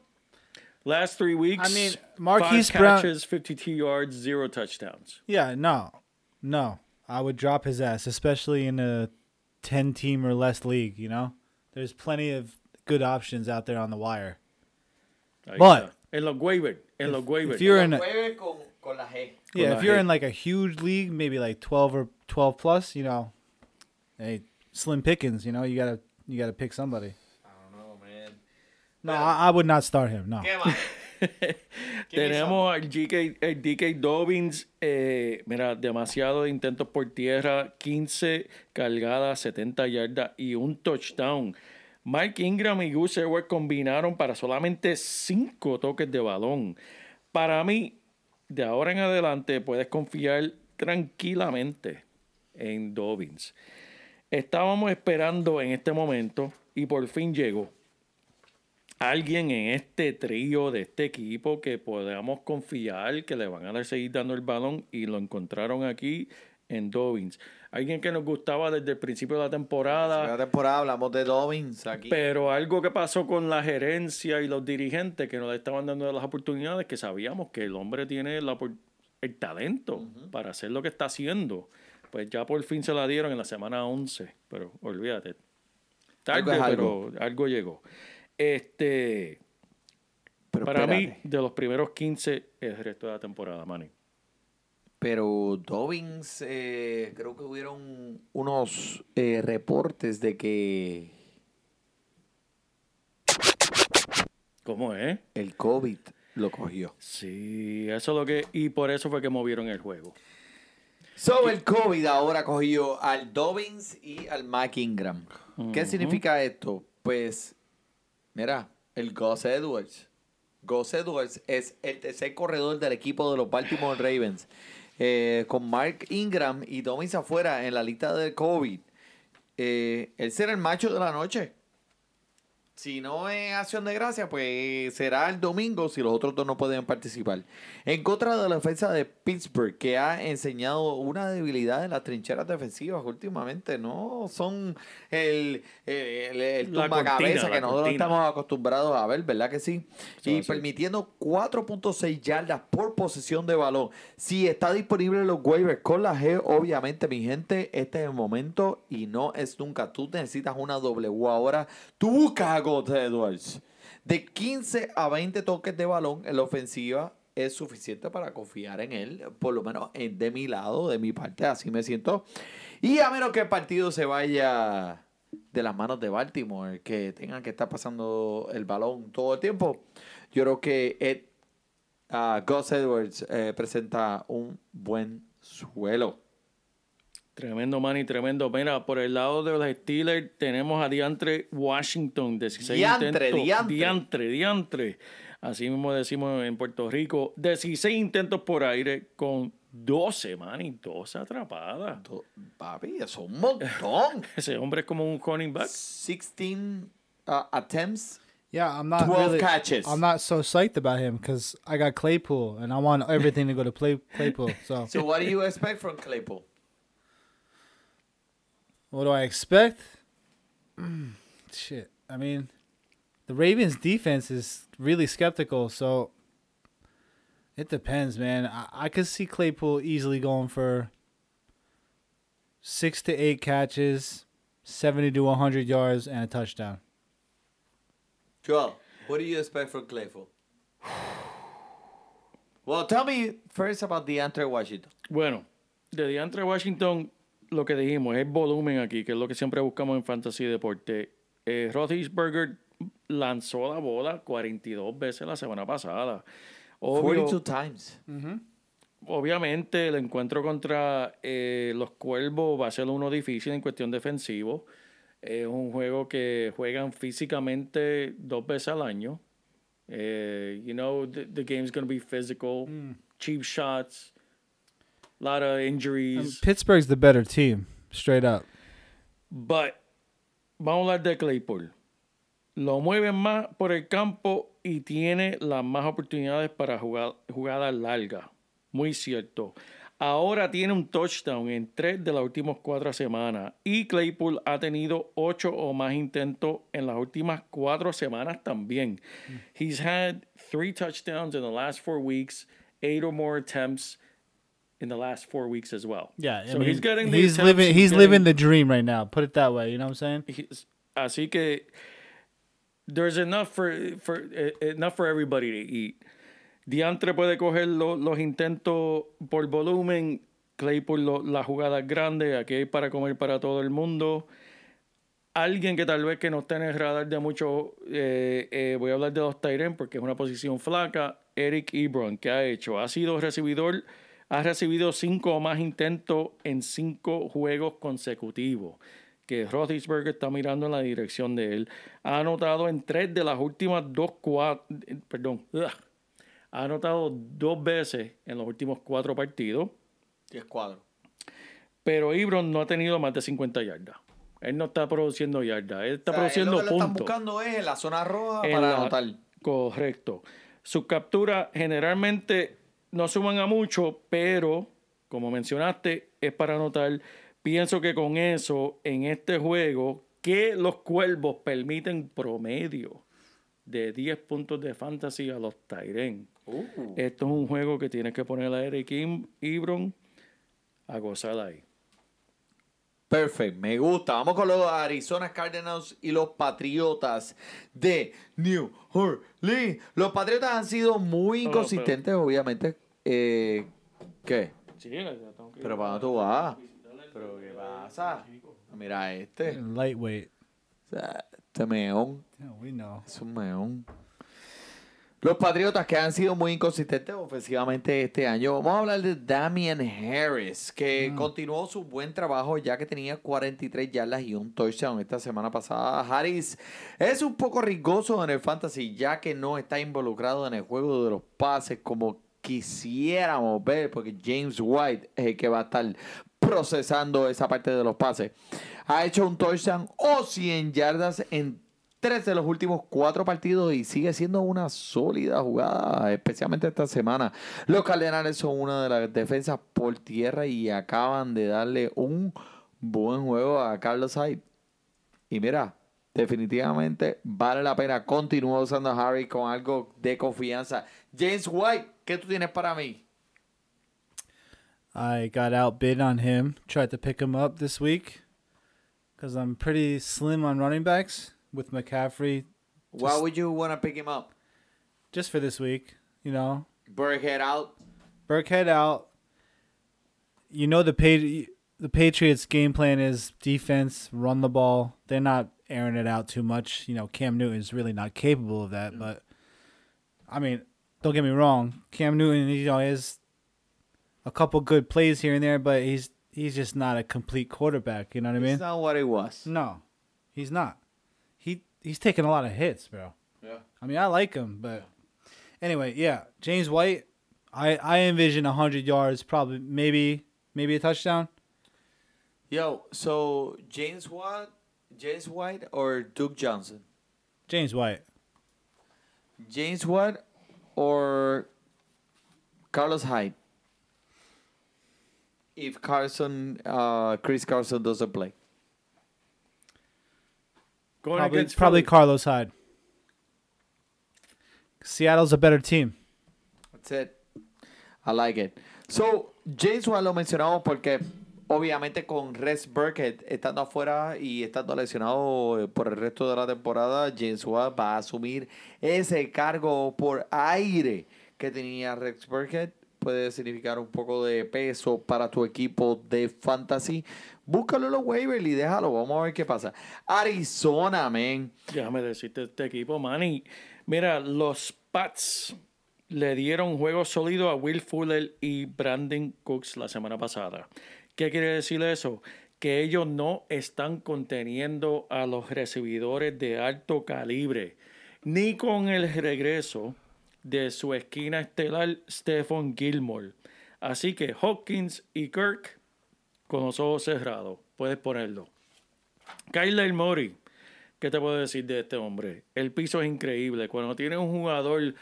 Last three weeks, I mean, Marquise five Brown- catches, 52 yards, zero touchdowns. yeah, no, no. I would drop his ass, especially in a ten-team or less league. You know, there's plenty of good options out there on the wire. Ahí But- está. en los waivers, en los waivers. If you're in, a, Juegue con, con la G. yeah, if you're in like a huge league, maybe like twelve or twelve plus, you know, hey, slim pickings. You know, you gotta you gotta pick somebody. I don't know, man. No, I, I would not start him. No. Tenemos al DK, el DK Dobbins, eh, mira, demasiado de intentos por tierra, 15 cargadas, 70 yardas y un touchdown. Mike Ingram y Gus Edwards combinaron para solamente 5 toques de balón. Para mí, de ahora en adelante puedes confiar tranquilamente en Dobbins. Estábamos esperando en este momento y por fin llegó. alguien en este trío de este equipo que podamos confiar que le van a dar seguir dando el balón y lo encontraron aquí en Dobbins. Alguien que nos gustaba desde el principio de la temporada. La temporada hablamos de Dobbins aquí. Pero algo que pasó con la gerencia y los dirigentes que no le estaban dando las oportunidades, que sabíamos que el hombre tiene la el talento para hacer lo que está haciendo. Pues ya por fin se la dieron en la semana 11, pero olvídate. Algo Tarde, es pero algo llegó. Este, Pero para mí, espérate. de los primeros 15 es el resto de la temporada, Manny. Pero Dobbins, eh, creo que hubieron unos eh, reportes de que ¿Cómo es? el COVID lo cogió. Sí, eso es lo que... Y por eso fue que movieron el juego. So, el COVID ahora cogió al Dobbins y al Mike Ingram. ¿Qué significa esto? Pues, mira, el Gus Edwards. Gus Edwards es el tercer corredor del equipo de los Baltimore Ravens. Eh, con Mark Ingram y Dobbins afuera en la lista del COVID. Eh, él será el macho de la noche. Si no es acción de gracia, pues será el domingo si los otros dos no pueden participar. En contra de la defensa de Pittsburgh, que ha enseñado una debilidad en las trincheras defensivas últimamente, no son el, el, el cortina, que nosotros cortina. estamos acostumbrados a ver, ¿verdad que sí? Y permitiendo 4.6 yardas por posesión de balón. Si está disponible los waivers con la G, obviamente, mi gente, este es el momento y no es nunca. Tú necesitas una W ahora. Tú buscas Gus Edwards. De 15 a 20 toques de balón en la ofensiva es suficiente para confiar en él, por lo menos en- de mi lado, de mi parte, así me siento. Y a menos que el partido se vaya de las manos de Baltimore, que tengan que estar pasando el balón todo el tiempo, yo creo que Ed, ah, Gus Edwards eh, presenta un buen suelo. Tremendo, Manny, tremendo. Mira, por el lado de los Steelers tenemos a Diantre Washington, 16 Diantre, intentos. diantre. diantre, diantre. Así mismo decimos en Puerto Rico. 16 intentos por aire con 12, Manny, 12 atrapadas. Papi, eso es un montón. Ese hombre es como un running back. 16 uh, attempts. Yeah, I'm not 12 really. catches. I'm not so psyched about him because I got Claypool and I want everything to go to play Claypool. So So what do you expect from Claypool? What do I expect? Shit. I mean, the Ravens defense is really skeptical. So it depends, man. I, I could see Claypool easily going for six to eight catches, seventy to one hundred yards, and a touchdown. Joel, what do you expect from Claypool? Well, tell me first about DeAndre Washington. Bueno, de Diantre Washington, lo que dijimos es volumen aquí, que es lo que siempre buscamos en Fantasy Deporte. Eh, Roethlisberger lanzó la bola 42 veces la semana pasada. Obvio- 42 times. obviamente el encuentro contra eh, los Cuervos va a ser uno difícil en cuestión defensivo. Es un juego que juegan físicamente dos veces al año. Eh, you know, the, the game's going to be physical, cheap shots, a lot of Um, injuries. Pittsburgh's the better team, straight up. But vamos a hablar de Claypool. Lo mueven más por el campo y tiene las más oportunidades para jugar, jugadas largas. Muy cierto. Ahora tiene un touchdown en tres de las últimas cuatro semanas. Y Claypool ha tenido ocho o más intentos en las últimas cuatro semanas también. He's had three touchdowns in the last four weeks, eight or more attempts in the last four weeks as well. Yeah, I so mean, he's getting the he's attempts, living he's getting- living the dream right now. Put it that way. You know what I'm saying? He's- Así que there's enough for, for enough for everybody to eat. Diantre puede coger lo- los intentos por volumen, Claypool lo- las jugadas grandes, aquí hay para comer para todo el mundo. Alguien que tal vez que no esté en el radar de mucho, eh, eh, voy a hablar de los Tyren porque es una posición flaca, Eric Ebron, que ha hecho, ha sido recibidor, ha recibido cinco o más intentos en cinco juegos consecutivos que Roethlisberger está mirando en la dirección de él. Ha anotado en tres de las últimas dos, cuatro, perdón, ugh. ha anotado dos veces en los últimos cuatro partidos, 10 cuadros. pero Ebron no ha tenido más de 50 yardas. Él no está produciendo yarda, él está O sea, él produciendo lo que lo están puntos. buscando es en la zona roja En para la- anotar. Correcto. Sus capturas generalmente no suman a mucho, pero como mencionaste, es para anotar. Pienso que con eso, en este juego, que los cuervos permiten promedio de 10 puntos de fantasy a los Tyren. Esto es un juego que tienes que poner a Eric Ibron a gozar ahí. Perfecto, me gusta. Vamos con los Arizona Cardinals y los Patriotas de New Orleans. Los Patriotas han sido muy pero- inconsistentes, obviamente. Eh, ¿Qué? Sí, ya tengo que- ¿Pero para dónde tú vas? ¿Pero qué pasa? Mira este. Lightweight. O sea, Este meón. Yeah, we know. Es un meón. Los Patriotas que han sido muy inconsistentes ofensivamente este año. Vamos a hablar de Damian Harris, que continuó su buen trabajo ya que tenía 43 yardas y un touchdown esta semana pasada. Harris es un poco riesgoso en el fantasy ya que no está involucrado en el juego de los pases como quisiéramos ver, porque James White es el que va a estar procesando esa parte de los pases. Ha hecho un touchdown o 100 yardas en tres de los últimos cuatro partidos y sigue siendo una sólida jugada, especialmente esta semana. Los Cardenales son una de las defensas por tierra y acaban de darle un buen juego a Carlos Hyde. Y mira, definitivamente vale la pena continuar usando a Harry con algo de confianza. James White, ¿qué tú tienes para mí? I got outbid on him. Tried to pick him up this week because I'm pretty slim on running backs with McCaffrey Why would you want to pick him up? just for this week. You know, Burkhead out. Burkhead out. You know the pa- the Patriots' game plan is defense, run the ball. They're not airing it out too much. You know, Cam Newton's really not capable of that. Mm. But I mean, don't get me wrong. Cam Newton, you know, has a couple good plays here and there, but he's he's just not a complete quarterback. You know what I mean? It's not what it was. No, he's not. He he's taking a lot of hits, bro. Yeah. I mean, I like him, but anyway, yeah. James White, I I envision hundred yards, probably maybe maybe a touchdown. Yo, so James White, James White or Duke Johnson? James White. James White or Carlos Hyde? If Carson, uh, Chris Carson doesn't play. Going Probably against probably Philly. Carlos Hyde. Seattle's a better team. That's it. I like it. So, James White lo mencionamos porque obviamente con Rex Burkhead estando afuera y estando lesionado eh, por el resto de la temporada, James va a asumir ese cargo por aire que tenía Rex Burkhead. Puede significar un poco de peso para tu equipo de fantasy. Búscalo en los waivers y déjalo. Vamos a ver qué pasa. Arizona, man. Déjame decirte este equipo, Manny. Mira, los Pats le dieron juego sólido a Will Fuller y Brandon Cooks la semana pasada. ¿Qué quiere decir eso? Que ellos no están conteniendo a los recibidores de alto calibre, ni con el regreso de su esquina estelar Stephon Gilmore. Así que Hopkins y Kirk con los ojos cerrados. Puedes ponerlo. Kyler Murray, ¿qué te puedo decir de este hombre? El piso es increíble. Cuando tienes un jugador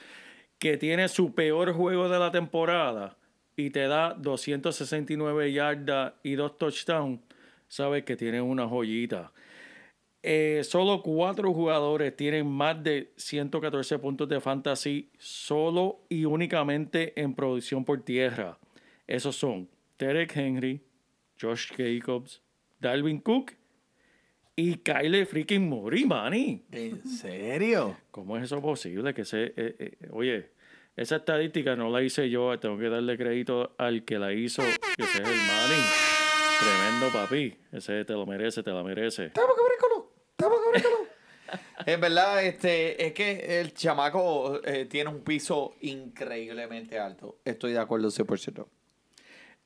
que tiene su peor juego de la temporada y te da 269 yardas y dos touchdowns, sabes que tienes una joyita. Eh, solo cuatro jugadores tienen más de 114 puntos de fantasy solo y únicamente en producción por tierra. Esos son Derek Henry, Josh Jacobs, Dalvin Cook y Kyle freaking Murray, manny. ¿En serio? ¿Cómo es eso posible? Que se, eh, eh, oye, esa estadística no la hice yo, tengo que darle crédito al que la hizo, que ese es el Manny. Tremendo papi, ese te lo merece, te la merece. Estamos cabrícolos, estamos cabrícolos. en verdad, este, es que el chamaco eh, tiene un piso increíblemente alto. Estoy de acuerdo 100%.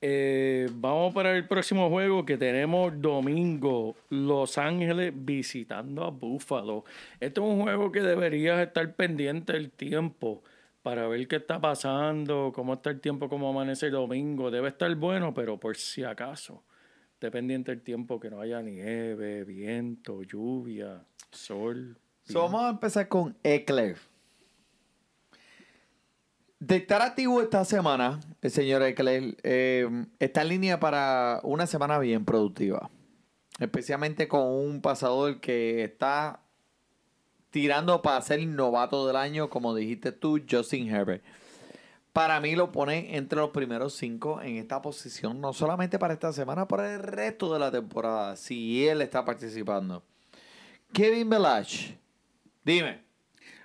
Eh, vamos para el próximo juego que tenemos domingo. Los Ángeles visitando a Buffalo. Este es un juego que deberías estar pendiente del tiempo para ver qué está pasando, cómo está el tiempo, cómo amanece el domingo. Debe estar bueno, pero por si acaso. Esté pendiente del tiempo, que no haya nieve, viento, lluvia, sol. So, vamos a empezar con Eclair. De estar activo esta semana, el señor Eclair eh, está en línea para una semana bien productiva. Especialmente con un pasador que está tirando para ser novato del año, como dijiste tú, Justin Herbert. Para mí lo pone entre los primeros cinco en esta posición, no solamente para esta semana, para el resto de la temporada, si él está participando. Kevin Belach, dime.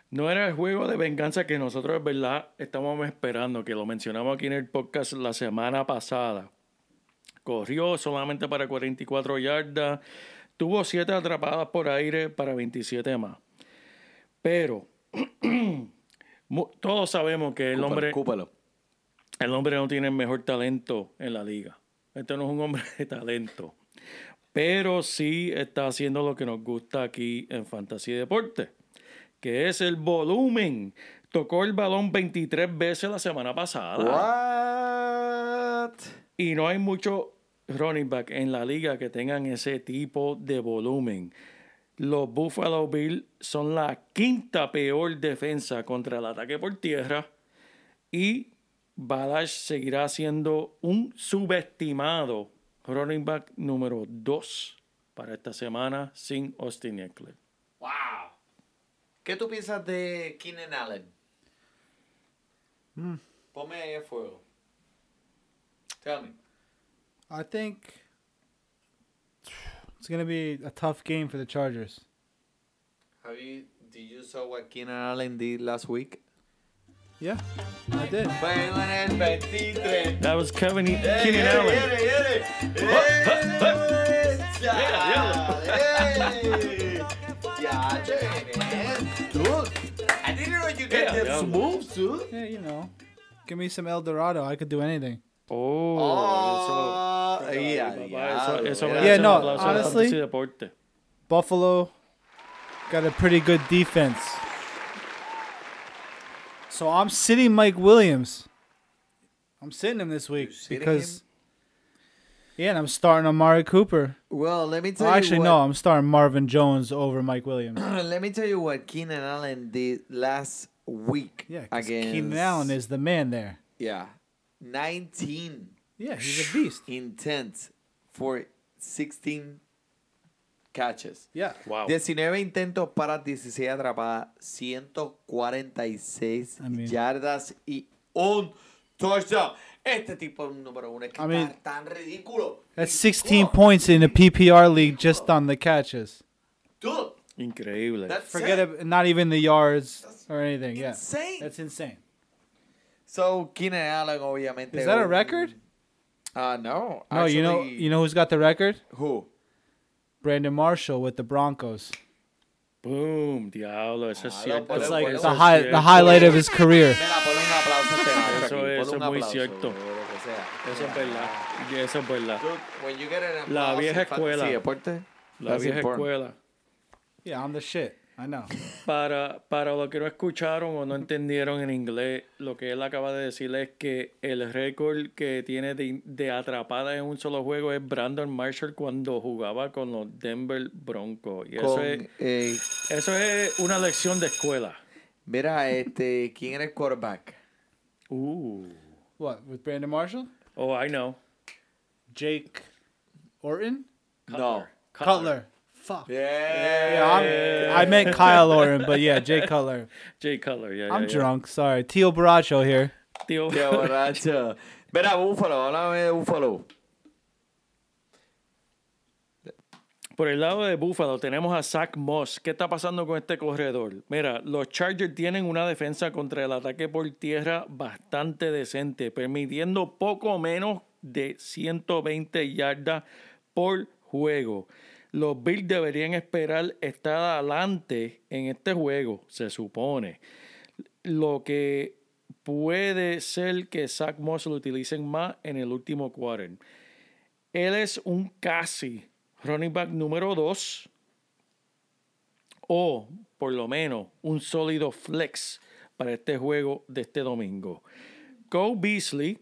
No era el juego de venganza que nosotros, verdad, estábamos esperando, que lo mencionamos aquí en el podcast la semana pasada. Corrió solamente para 44 yardas, tuvo 7 atrapadas por aire para 27 más. Pero todos sabemos que el hombre, el hombre no tiene el mejor talento en la liga. Este no es un hombre de talento. Pero sí está haciendo lo que nos gusta aquí en Fantasy Deporte, que es el volumen. Tocó el balón 23 veces la semana pasada. What? Y no hay muchos running back en la liga que tengan ese tipo de volumen. Los Buffalo Bills son la quinta peor defensa contra el ataque por tierra. Y Balash seguirá siendo un subestimado running back número 2 para esta semana sin Austin Eckler. Wow. ¿Qué tú piensas de Keenan Allen? Ponme ahí a fuego. Tell me. I think it's gonna be a tough game for the Chargers. Have you, did you saw what Keenan Allen did last week? Yeah, I did. Juego en el 23. That was Kevin Keenan Allen. Yeah, dude. I didn't know you Yeah, get that yeah. moves, dude. Yeah, you know, give me some El Dorado. I could do anything. Oh, Oh, eso- yeah, yeah. eso- eso yeah. Yeah, no, honestly- Deporte. Buffalo got a pretty good defense. So I'm sitting Mike Williams. I'm sitting him this week sitting because yeah, and I'm starting Amari Cooper. Well, let me tell Oh, you actually, what, no, I'm starting Marvin Jones over Mike Williams. Let me tell you what Keenan Allen did last week Yeah, because against Keenan Allen is the man there. yeah, 19 Yeah, he's a beast. intents for 16 catches. Yeah. Wow. 19 intentos para 16 atrapadas, 146 I mean- yardas y un touchdown. Este tipo es un número uno es que I mean- está tan ridículo. That's 16 points in a PPR league just on the catches. Dude, Increíble. that's Forget it. it, not even the yards or anything. Yeah. insane. That's insane. So, Keenan Allen, obviamente. Is that a un- record? Uh, no. No, you know, actually- you know who's got the record? Who? Brandon Marshall with the Broncos. Boom, diablo, eso es Ah, cierto. pero It's bueno, like bueno, the es high, the cierto. highlight of his career. Mira, ponle un aplauso a este macho Eso aquí, es- ponle eso un es muy aplauso, cierto. lo que sea. Eso es verdad. Y Eso es verdad. Dude, when you get an La applause vieja in fantasy escuela. deporte, La that's vieja important. escuela. Yeah, I'm the shit. I know. Para, para los que no escucharon o no entendieron en inglés, lo que él acaba de decir es que el récord que tiene de, de atrapada en un solo juego es Brandon Marshall cuando jugaba con los Denver Broncos. Y eso, Con, es, eh, eso es una lección de escuela. mira, este, ¿quién era el quarterback? Uh. What with Brandon Marshall? Oh, I know. Jake Orton? No. Cutler. Fuck. Yeah. I meant Kyle Orton, but yeah, Jay Cutler. Jay Cutler, yeah, I'm yeah, yeah. drunk. Sorry. Tio Baracho here. Tío, Qué borracho. Mira, Búfalo, háblame de Búfalo. Por el lado de Buffalo tenemos a Zach Moss. ¿Qué está pasando con este corredor? Mira, los Chargers tienen una defensa contra el ataque por tierra bastante decente, permitiendo poco menos de 120 yardas por juego. Los Bills deberían esperar estar adelante en este juego, se supone. Lo que puede ser que Zach Moss lo utilicen más en el último quarter. Él es un casi running back número 2 o por lo menos un sólido flex para este juego de este domingo. Cole Beasley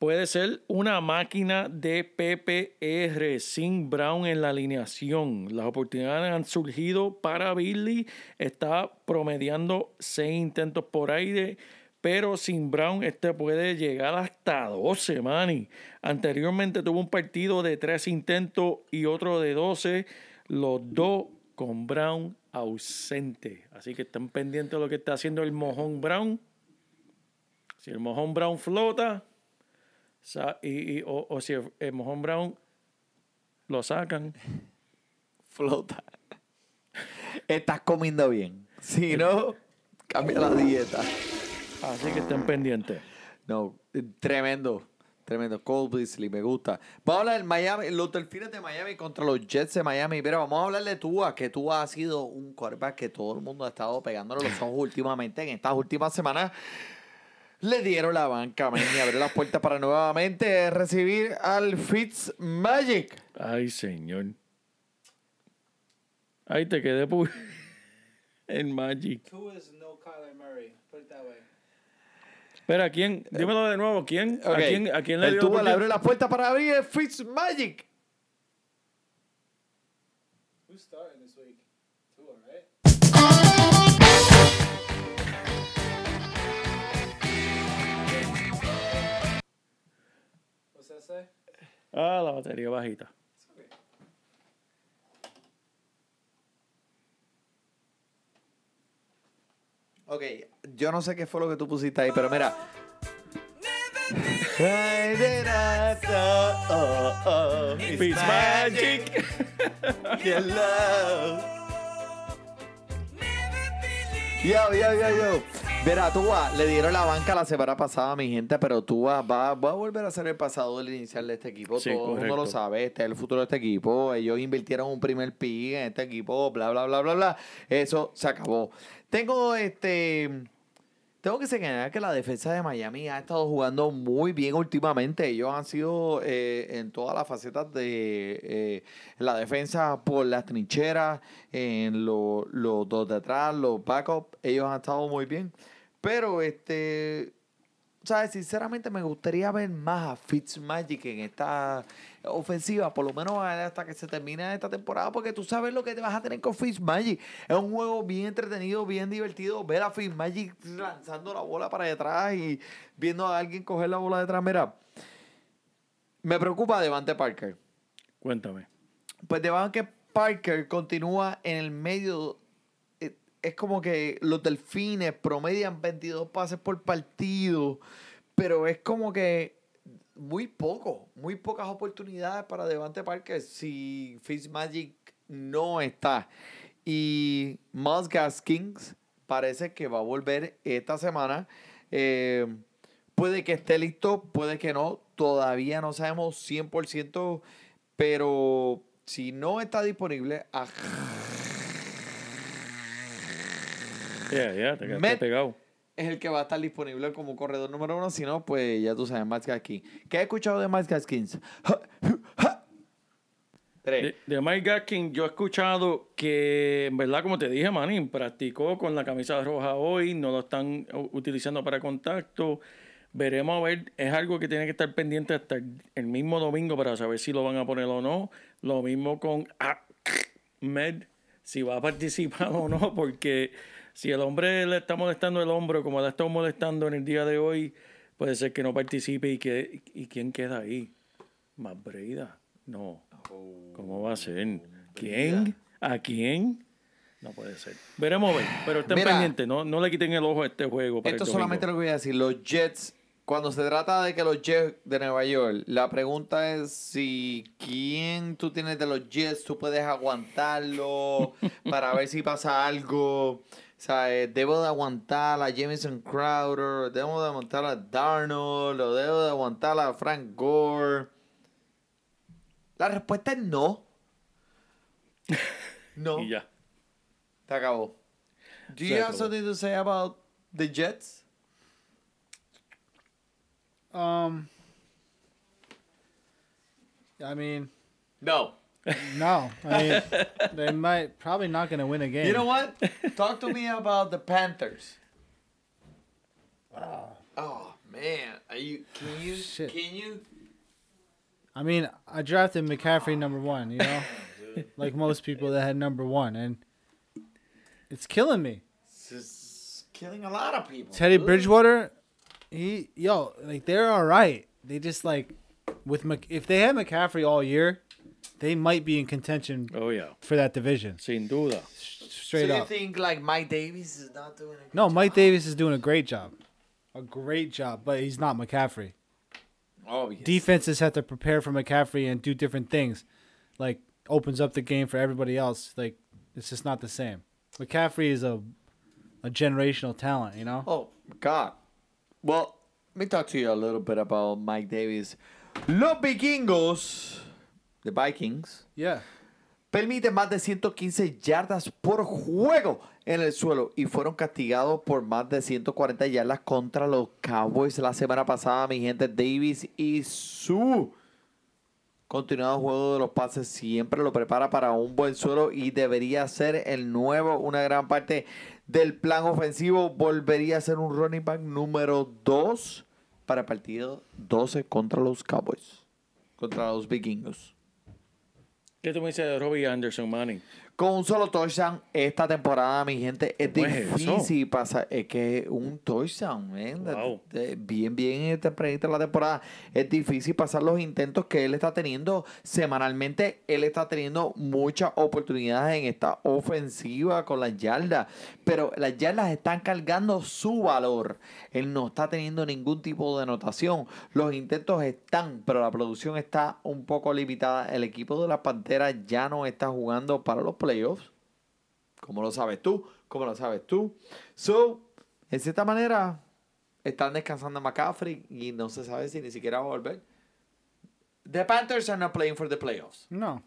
puede ser una máquina de PPR sin Brown en la alineación. Las oportunidades han surgido para Billy. Está promediando seis intentos por aire. Pero sin Brown, este puede llegar hasta 12, Manny. Anteriormente tuvo un partido de tres intentos y otro de 12. Los dos con Brown ausente. Así que están pendientes de lo que está haciendo el Mojón Brown. Si el Mojón Brown flota, y, y- o, o si el, el Mojón Brown lo sacan. Flota. Estás comiendo bien. Si no, cambia la dieta. Así que estén pendientes. No, tremendo. Tremendo. Cole Beasley, me gusta. Vamos a hablar del Miami, los delfines de Miami contra los Jets de Miami. Pero vamos a hablar de Tua, que Tua ha sido un quarterback que todo el mundo ha estado pegándole los ojos últimamente. En estas últimas semanas le dieron la banca, man, y abrió las puertas para nuevamente recibir al Fitz Magic. Ay, señor. Ahí te quedé por en Magic. Who is no Kyler Murray? Put it that way. Espera, ¿quién? Dímelo de nuevo. ¿Quién? Ok. ¿A quién, a quién le el dio le oportunidad? abrió las puertas para abrir el Fitz Magic. Ah, la batería bajita. Ok, yo no sé qué fue lo que tú pusiste ahí, pero mira. Fitzmagic. Yo, yo, yo, yo. Verá, Tua, le dieron la banca la semana pasada a mi gente, pero Tua va, va a volver a ser el pasador inicial de este equipo. Sí, Todo el mundo lo sabe, este es el futuro de este equipo. Ellos invirtieron un primer pick en este equipo, bla, bla, bla, bla, bla. Eso se acabó. Tengo este. Tengo que señalar que la defensa de Miami ha estado jugando muy bien últimamente. Ellos han sido eh, en todas las facetas de eh, la defensa por las trincheras, en lo- los dos de atrás, los backups. Ellos han estado muy bien. Pero, este, ¿sabes? Sinceramente me gustaría ver más a Fitzmagic en esta ofensiva, por lo menos hasta que se termine esta temporada, porque tú sabes lo que te vas a tener con Fitzmagic. Es un juego bien entretenido, bien divertido, ver a Fitzmagic lanzando la bola para detrás y viendo a alguien coger la bola detrás. Mira, me preocupa Devante Parker. Cuéntame. Pues Devante Parker continúa en el medio. eh, Es como que los delfines promedian 22 pases por partido, pero es como que muy poco, muy pocas oportunidades para Devante Parker si Fitzmagic no está. Y Miles Gaskins parece que va a volver esta semana. Eh, puede que esté listo, puede que no. Todavía no sabemos 100%, pero si no está disponible, a ya, te quedaste pegado. Es el que va a estar disponible como corredor número uno. Si no, pues ya tú sabes, Miles Gaskins. ¿Qué has escuchado de Miles Gaskins? Tres. De, de Mike Gaskin, yo he escuchado que, en verdad, como te dije, Manning, practicó con la camisa roja hoy, no lo están utilizando para contacto. Veremos a ver, es algo que tiene que estar pendiente hasta el, mismo domingo para saber si lo van a poner o no. Lo mismo con Ahmed, si va a participar o no, porque si el hombre le está molestando el hombro, como le ha estado molestando en el día de hoy, puede ser que no participe y que y quién queda ahí. Más Breida. No. ¿Cómo va a ser? ¿Quién? ¿A quién? No puede ser. Veremos a ver. Pero estén Mira. pendientes. No, no le quiten el ojo a este juego. Para Esto el solamente lo que voy a decir. Los Jets, cuando se trata de que los Jets de Nueva York, la pregunta es si quién tú tienes de los Jets, tú puedes aguantarlo para ver si pasa algo. O sea, eh, debo de aguantar a Jameson Crowder, debo de aguantar a Darnold, o debo de aguantar a Frank Gore. La respuesta es no. No. Y ya. Se acabó. Do Se you have acabó. something to say about the Jets? Um. I mean, No. No. I mean, they might probably not going to win a game. You know what? Talk to me about the Panthers. Oh Man, are you? Can you? Shit. Can you? I mean, I drafted McCaffrey number one, you know, like most people that had number one, and it's killing me. This is killing a lot of people. Teddy dude. Bridgewater, he yo, like they're all right. They just like with Mc, if they had McCaffrey all year, they might be in contention Oh, yeah. for that division. Sin duda. Straight so you up. think like Mike Davis is not doing a good No, Mike job? Davis is doing a great job, a great job, but he's not McCaffrey. Oh, yes. Defenses have to prepare for McCaffrey and do different things, like opens up the game for everybody else. Like it's just not the same. McCaffrey is a a generational talent, you know. Oh, God. Well, let me talk to you a little bit about Mike Davis. Los vikingos, the Vikings, Yeah. permiten más de 115 yardas por juego en el suelo y fueron castigados por más de 140 yardas contra los Cowboys la semana pasada, mi gente Davis y su continuado juego de los pases siempre lo prepara para un buen suelo y debería ser el nuevo, una gran parte del plan ofensivo. Volvería a ser un running back número 2 para el partido 12 contra los Cowboys, contra los vikingos. ¿Qué tú me dices de Robbie Anderson, Manny? Con un solo touchdown esta temporada, mi gente, es difícil pasar. Es que un touchdown, man, Wow. bien, bien tempranito en la temporada. Es difícil pasar los intentos que él está teniendo semanalmente. Él está teniendo muchas oportunidades en esta ofensiva con las yardas. Pero las yardas están cargando su valor. Él no está teniendo ningún tipo de anotación. Los intentos están, pero la producción está un poco limitada. El equipo de las Panteras ya no está jugando para los playoffs. Como lo sabes tú, como lo sabes tú. So, en cierta manera, están descansando a McCaffrey y no se sabe si ni siquiera va a volver. The Panthers are not playing for the playoffs. No.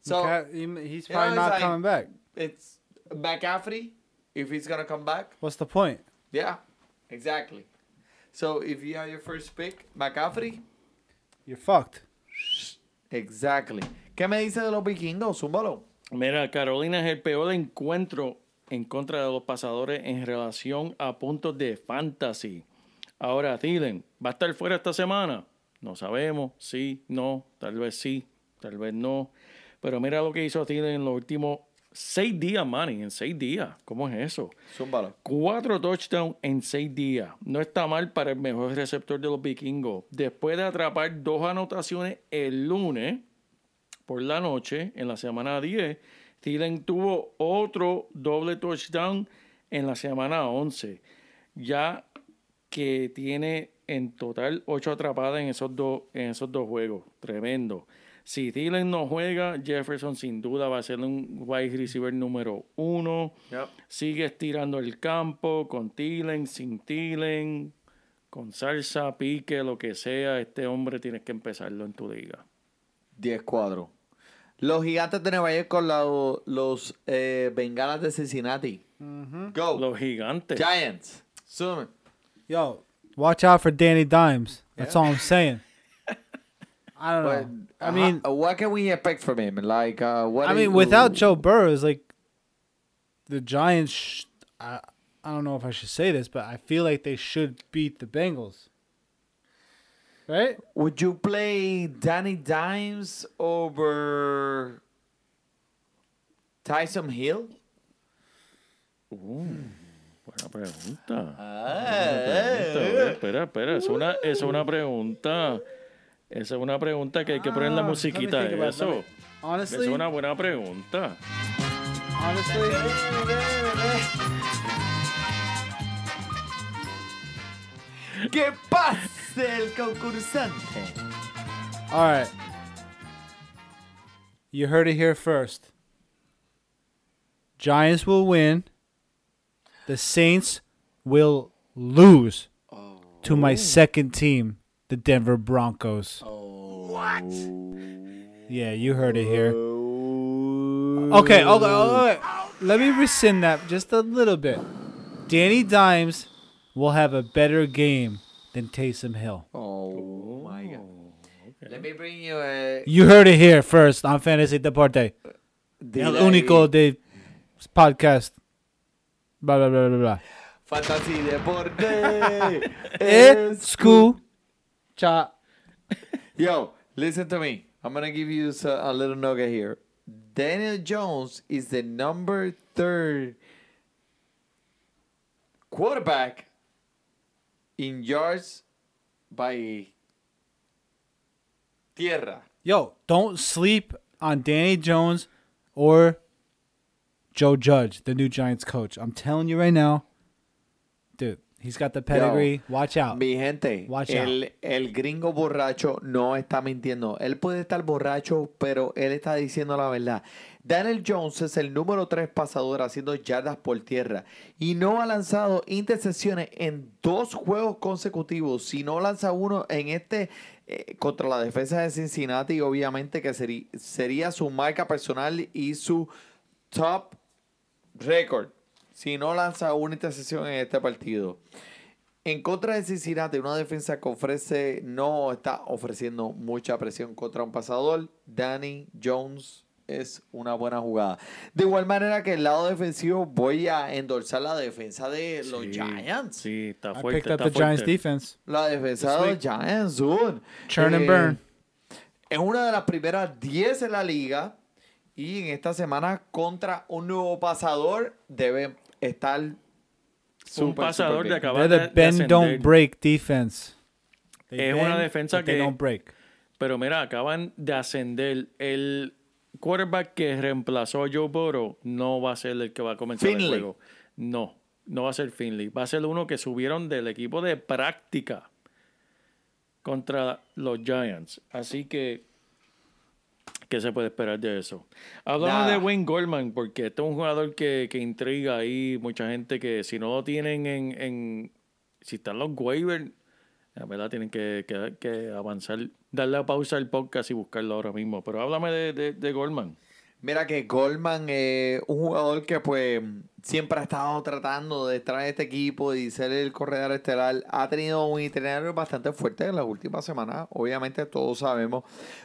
So, he's you know, probably not like- coming back. it's McCaffrey, if he's to come back. What's the point? Yeah, exactly. So, if you have your first pick, McCaffrey, You're fucked. exactly. ¿Qué me dice de los vikingos? Zúmbalo. Mira, Carolina es el peor encuentro en contra de los pasadores en relación a puntos de fantasy. Ahora, Thielen, ¿va a estar fuera esta semana? No sabemos, sí, no, tal vez sí, tal vez no. Pero mira lo que hizo Thielen en los últimos seis días, Manny, en seis días. ¿Cómo es eso? Zúmbalo. Cuatro touchdowns en seis días. No está mal para el mejor receptor de los vikingos. Después de atrapar dos anotaciones el lunes por la noche, en la semana 10, Thielen tuvo otro doble touchdown en la semana 11. Ya que tiene en total ocho atrapadas en esos dos, en esos dos juegos. Tremendo. Si Thielen no juega, Jefferson sin duda va a ser un wide receiver número uno. Yep. Sigue estirando el campo con Thielen, sin Thielen, con salsa, pique, lo que sea. Este hombre tienes que empezarlo en tu liga. 10 cuadros. Los gigantes de Nueva York con la- los eh, bengalas de Cincinnati. Go. Los gigantes. Giants. Yo, watch out for Danny Dimes. That's all I'm saying. I don't But, know. I mean, uh, what can we expect from him? Like, uh, what I is- mean, without Joe Burrow, like the Giants. Sh- I, I don't know if I should say this, but I feel like they should beat the Bengals. Right? Would you play Danny Dimes over Tyson Hill? Buena pregunta. Ah, Pregunta, Espera, espera, es una, es una pregunta. Esa es una pregunta que hay que poner la Ah, musiquita let me think de about it, eso. let me- Honestly, Es una buena pregunta. honestly, ¿Qué pasa el concursante? all right. You heard it here first. Giants will win. The Saints will lose to my second team, the Denver Broncos. What? Yeah, you heard it here. Okay, okay, okay. Let me rescind that just a little bit. Danny Dimes will have a better game than Taysom Hill. Oh my god. Let me bring you a. You heard it here first on Fantasy Deporte. El Dile único de podcast. Blah, blah, blah, blah, blah. Fantasy Deporte. Escucha. Yo, listen to me. I'm gonna give you a little nugget here. Daniel Jones is the number third quarterback in yards by tierra. Yo, don't sleep on Danny Jones or Joe Judge, the new Giants coach. I'm telling you right now, he's got the pedigree. Watch out. Mi gente, Watch el, el gringo borracho no está mintiendo. Él puede estar borracho, pero él está diciendo la verdad. Daniel Jones es el número 3 pasador haciendo yardas por tierra y no ha lanzado intercepciones en dos juegos consecutivos. Si no lanza uno en este eh, contra la defensa de Cincinnati, obviamente que seri- sería su marca personal y su top récord. Si no lanza una intercepción en este partido. En contra de Cincinnati, una defensa que ofrece, no está ofreciendo mucha presión contra un pasador. Danny Jones es una buena jugada. De igual manera que el lado defensivo, voy a endosar la defensa de los Sí, Giants. Sí, está I fuerte. picked up está the Giants defense. La defensa de los Giants, dude. Churn and Eh, burn. Es una de las primeras 10 en la liga. Y en esta semana, contra un nuevo pasador, debe estar. Un pasador de acabar de, the de bend don't ascender. break defense. They Es una bend, defensa que- don't break. Pero mira, acaban de ascender. El quarterback que reemplazó a Joe Burrow no va a ser el que va a comenzar Finley. el juego. No, no va a ser Finley. Va a ser uno que subieron del equipo de práctica contra los Giants. Así que, ¿qué se puede esperar de eso? Hablamos de Wayne Goldman, porque este es un jugador que, que intriga ahí. Mucha gente que si no lo tienen en... en si están los waivers, la verdad tienen que, que- que avanzar, darle a pausa al podcast y buscarlo ahora mismo. Pero háblame de, de, de Goldman. Mira que Goldman es un jugador que pues siempre ha estado tratando de estar en este equipo y ser el corredor estelar. Ha tenido un itinerario bastante fuerte en las últimas semanas. Obviamente todos sabemos.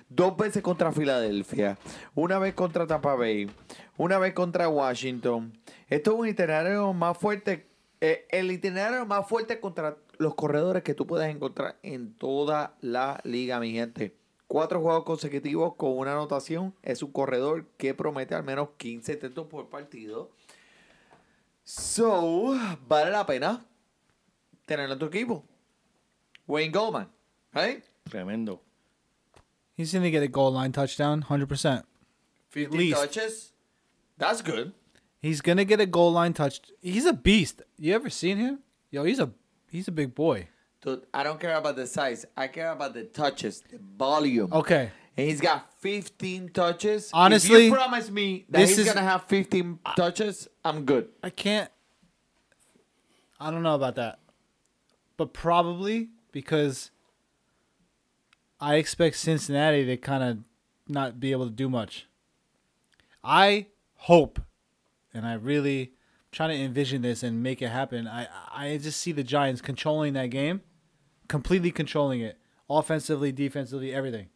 Dos veces contra Filadelfia. Una vez contra Tampa Bay. Una vez contra Washington. Esto es un itinerario más fuerte. eh, el itinerario más fuerte contra los corredores que tú puedes encontrar en toda la liga, mi gente. Cuatro juegos consecutivos con una anotación. Es un corredor que promete al menos 15 intentos por partido. So, vale la pena tenerlo en tu equipo. Wayne Goldman, right? Tremendo. He's going to get a goal line touchdown, 100%. 15 least. touches. That's good. He's going to get a goal line touch. He's a beast. You ever seen him? Yo, he's a he's a big boy. Dude, I don't care about the size. I care about the touches, the volume. Okay. And he's got 15 touches. Honestly, if you promise me that this he's is- gonna have 15 touches, I'm good. I can't. I don't know about that, but probably because I expect Cincinnati to kind of not be able to do much. I hope, and I really trying to envision this and make it happen. I I just see the Giants controlling that game, completely controlling it, offensively, defensively, everything,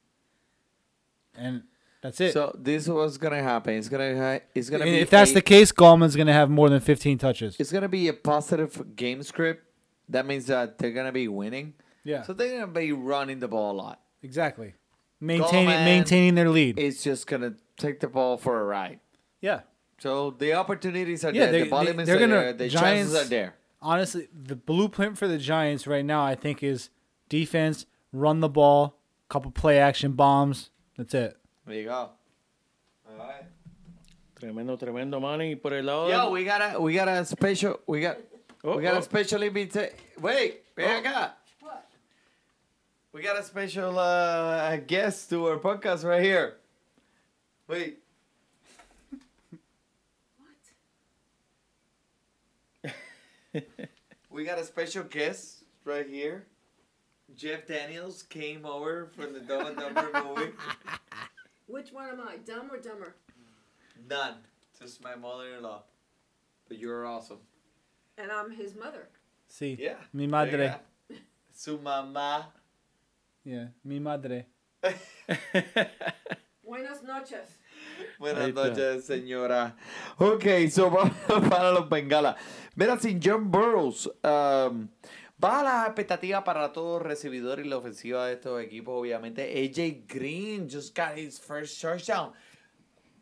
and that's it. So this was gonna happen. It's gonna ha- it's gonna And be if that's a- the case, Gallman's gonna have more than 15 touches. it's gonna be a positive game script. That means that they're gonna be winning. Yeah. So they're gonna be running the ball a lot. Exactly. Maintaining Gallman maintaining their lead. It's just gonna take the ball for a ride. yeah. So the opportunities are Yeah, there. they- the volume they- is they're gonna- there. The Giants- chances are there. Honestly, the blueprint for the Giants right now, I think, is defense, run the ball, couple play action bombs. That's it. There you go. All right. Tremendo, tremendo, Manny. Por el lado Yo, de- we got a we got a special we got Oh, we got oh. a special invitation. Wait, ven acá. We got a special uh, guest to our podcast right here. Wait. we got a special guest right here. Jeff Daniels came over from the Dumb and Dumber movie. Which one am I, dumb or dumber? None. Just my mother-in-law. But you're awesome. And I'm his mother. See. Yeah. Mi madre. go. Su mamá. Yeah. Mi madre. Buenas noches. Buenas noches, señora. Ok, so vamos para los bengalas. Mira, sin John Burrows, um, baja las expectativas para todos los recibidores y la ofensiva de estos equipos, obviamente. AJ Green just got his first touchdown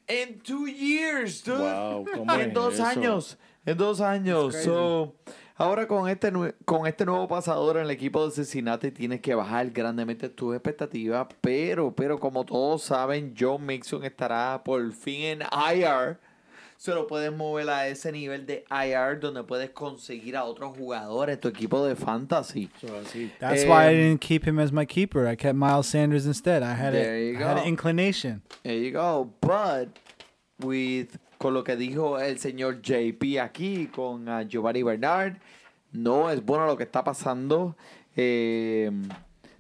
in two years, dude. Wow, ¿cómo en es dos eso? años. En dos años. So, ahora con este, con este nuevo pasador en el equipo de Cincinnati tienes que bajar grandemente tus expectativas. Pero, pero como todos saben, John Mixon estará por fin en IR. Solo puedes mover a ese nivel de IR donde puedes conseguir a otros jugadores, tu equipo de fantasy. So. That's why I Um, didn't keep him as my keeper. I kept Miles Sanders instead. I had, There a, you I had go. an inclination. There you go. But with con lo que dijo el señor JP aquí con ah, Giovanni Bernard, no es bueno lo que está pasando. Eh,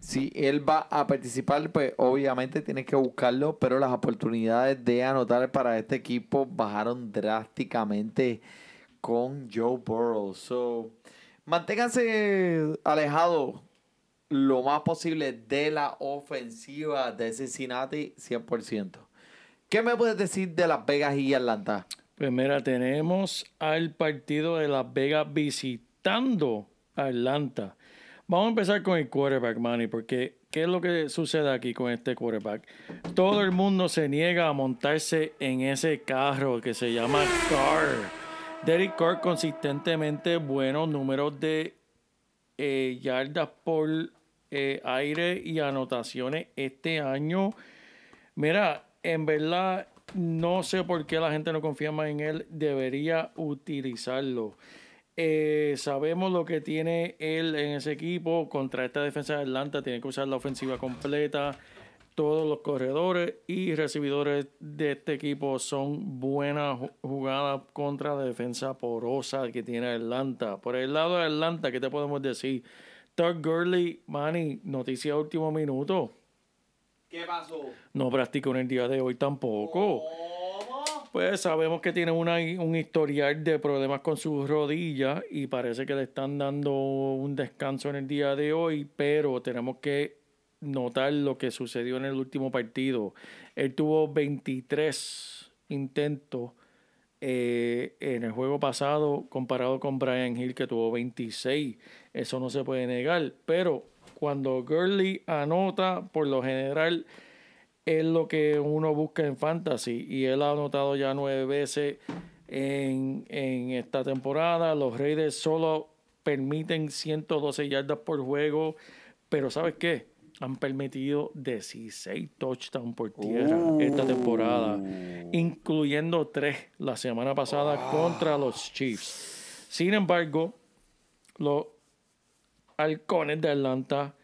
si él va a participar, pues obviamente tienes que buscarlo, pero las oportunidades de anotar para este equipo bajaron drásticamente con Joe Burrow. So, manténganse alejados lo más posible de la ofensiva de Cincinnati 100%. ¿Qué me puedes decir de Las Vegas y Atlanta? Pues tenemos al partido de Las Vegas visitando Atlanta. Vamos a empezar con el quarterback, Manny, porque ¿qué es lo que sucede aquí con este quarterback? Todo el mundo se niega a montarse en ese carro que se llama Carr. Derek Carr consistentemente buenos números de eh, yardas por eh, aire y anotaciones este año. Mira, en verdad no sé por qué la gente no confía más en él. Debería utilizarlo. Eh, sabemos lo que tiene él en ese equipo contra esta defensa de Atlanta. Tiene que usar la ofensiva completa. Todos los corredores y recibidores de este equipo son buenas ju- jugadas contra la defensa porosa que tiene Atlanta. Por el lado de Atlanta, ¿qué te podemos decir? Todd Gurley, Manny, noticia último minuto. ¿Qué pasó? No practicó en el día de hoy tampoco. Pues sabemos que tiene una, un historial de problemas con sus rodillas y parece que le están dando un descanso en el día de hoy, pero tenemos que notar lo que sucedió en el último partido. Él tuvo 23 intentos eh, en el juego pasado comparado con Brian Hill que tuvo 26. Eso no se puede negar, pero cuando Gurley anota, por lo general es lo que uno busca en fantasy y él ha anotado ya nueve veces en, en esta temporada. Los Raiders solo permiten 112 yardas por juego, pero ¿sabes qué? Han permitido 16 touchdowns por tierra esta temporada, incluyendo tres la semana pasada contra los Chiefs. Sin embargo, los halcones de Atlanta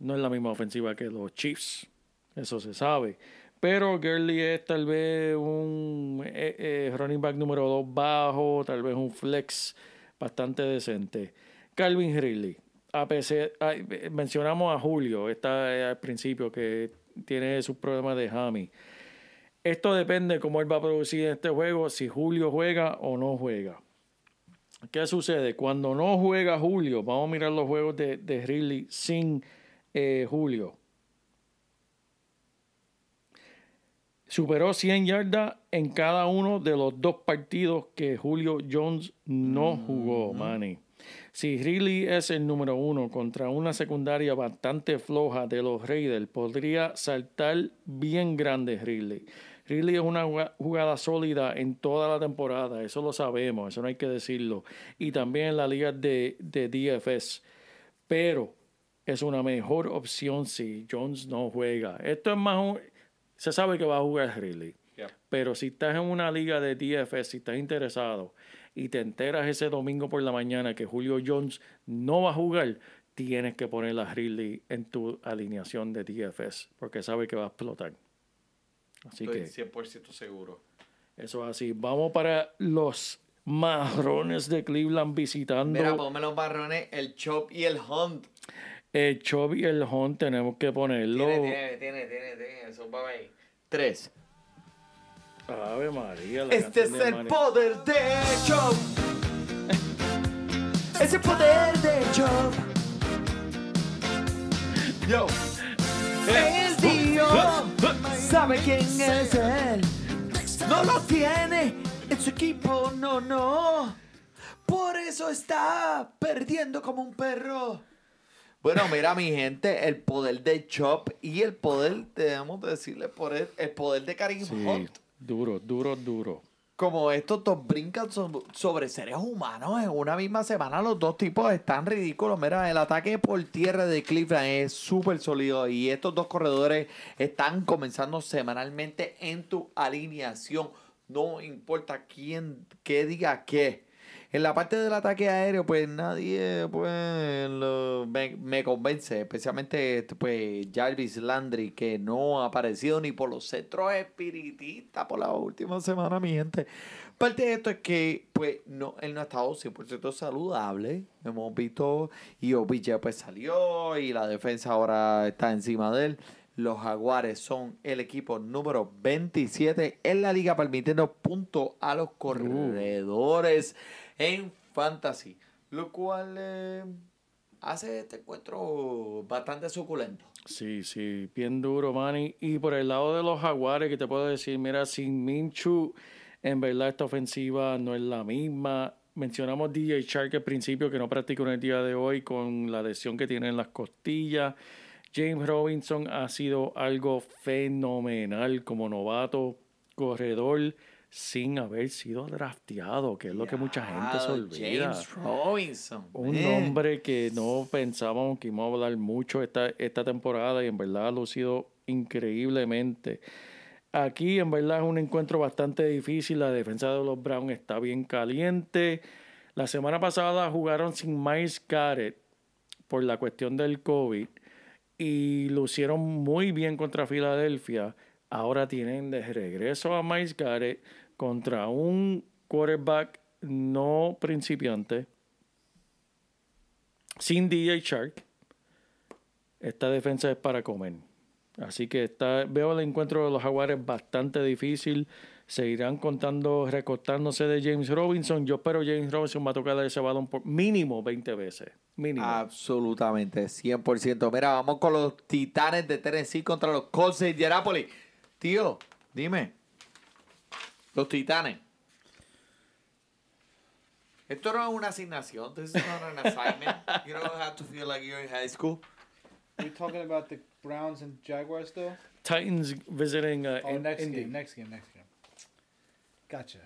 no es la misma ofensiva que los Chiefs. Eso se sabe. Pero Gurley es tal vez un eh, eh, running back número 2 bajo, tal vez un flex bastante decente. Calvin Ridley. A pesar, ay, mencionamos a Julio está eh, al principio que tiene sus problemas de hammy. Esto depende de cómo él va a producir este juego, si Julio juega o no juega. ¿Qué sucede? Cuando no juega Julio, vamos a mirar los juegos de, de sin Julio. Superó 100 yardas en cada uno de los dos partidos que Julio Jones no jugó, Manny. Si Ridley es el número uno contra una secundaria bastante floja de los Raiders, podría saltar bien grande Ridley. Ridley es una juga- jugada sólida en toda la temporada, eso lo sabemos, eso no hay que decirlo. Y también en la liga de, de DFS. Pero es una mejor opción si Jones no juega. Esto es más un- se sabe que va a jugar Ridley. Pero si estás en una liga de DFS, si estás interesado y te enteras ese domingo por la mañana que Julio Jones no va a jugar, tienes que poner a Ridley en tu alineación de DFS porque sabe que va a explotar. Así que 100% seguro. eso es así. Vamos para los marrones de Cleveland visitando Mira, ponme los barrones, el Chop y el Hunt. El Chubby y el Hunt. Tenemos que ponerlo. Tiene, tiene, tiene, tiene, tiene. Eso va ahí. Tres. Ave María. la Este es el poder de Chop. Es el poder de Chop. Yo. El tío sabe quién es él. No lo tiene en su equipo, no, no. Por eso está perdiendo como un perro. Bueno, mira, mi gente, el poder de Chop y el poder, debemos decirle, por el, el poder de Karim Sí, duro, duro, duro. Como estos dos brincan so- sobre seres humanos en una misma semana, los dos tipos están ridículos. Mira, el ataque por tierra de Cleveland es súper sólido y estos dos corredores están comenzando semanalmente en tu alineación. No importa quién, qué diga qué. En la parte del ataque aéreo, pues nadie pues, lo- me, me convence, especialmente pues, Jarvis Landry, que no ha aparecido ni por los centros espiritistas por la última semana, mi gente. Parte de esto es que pues, no, él no ha estado 100% saludable. Hemos visto, y OBJ pues salió, y la defensa ahora está encima de él. Los Jaguares son el equipo número 27 en la liga, permitiendo puntos a los corredores en fantasy, lo cual eh, hace este encuentro bastante suculento. Sí, sí, bien duro, Manny. Y por el lado de los Jaguares, que te puedo decir, mira, sin Minchu, en verdad esta ofensiva no es la misma. Mencionamos DJ Shark al principio, que no practicó en el día de hoy con la lesión que tiene en las costillas. James Robinson ha sido algo fenomenal como novato, corredor, sin haber sido drafteado, que es lo que mucha gente se olvida. James Robinson. Un man. nombre que no pensábamos que íbamos a hablar mucho esta, esta temporada y en verdad ha lucido increíblemente. Aquí en verdad es un encuentro bastante difícil. La defensa de los Browns está bien caliente. La semana pasada jugaron sin Miles Garrett por la cuestión del COVID y lucieron muy bien contra Filadelfia. Ahora tienen de regreso a Miles Garrett contra un quarterback no principiante sin DJ Shark. Esta defensa es para comer. Así que está, veo el encuentro de los Jaguares bastante difícil. Seguirán contando, recortándose de James Robinson. Yo espero James Robinson va a tocar ese balón por mínimo 20 veces. Mínimo. Absolutamente, 100%. Mira, vamos con los Titanes de Tennessee contra los Colts de Indianapolis. Tío, dime. Los Titanes. Esto no es una asignación. This is not an assignment. You don't have to feel like you're in high school. Are we talking about the Browns and Jaguars though? Titans visiting uh, Oh, in- next Indy. game, next game, next game. Gotcha.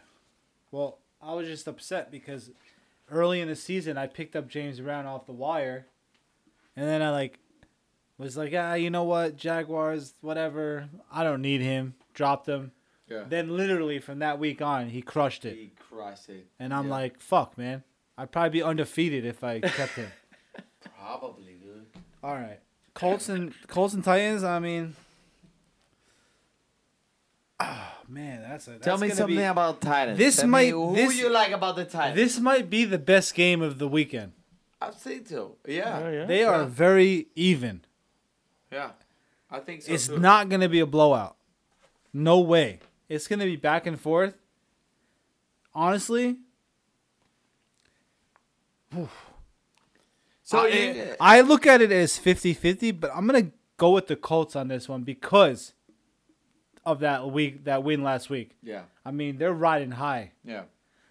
Well, I was just upset because early in the season I picked up James Brown off the wire, and then I like was like, ah, you know what, Jaguars, whatever. I don't need him. Dropped him. Yeah. Then literally from that week on, he crushed it, He crushed it. and I'm Yeah. like, fuck, man. I'd probably be undefeated if I kept him. Probably, dude. All right, Colts and Colts and Titans. I mean, oh man, that's a that's Tell me something be- about Titans. This Tell me might- Who this- you like about the Titans? This might be the best game of the weekend. I think so. Yeah. Yeah, yeah. They are Yeah. very even. Yeah. I think so. It's too. not going to be a blowout. No way. It's going to be back and forth. Honestly, So I, you- I look at it as 50-50, but I'm going to go with the Colts on this one because of that week that win last week. yeah. I mean, they're riding high. Yeah.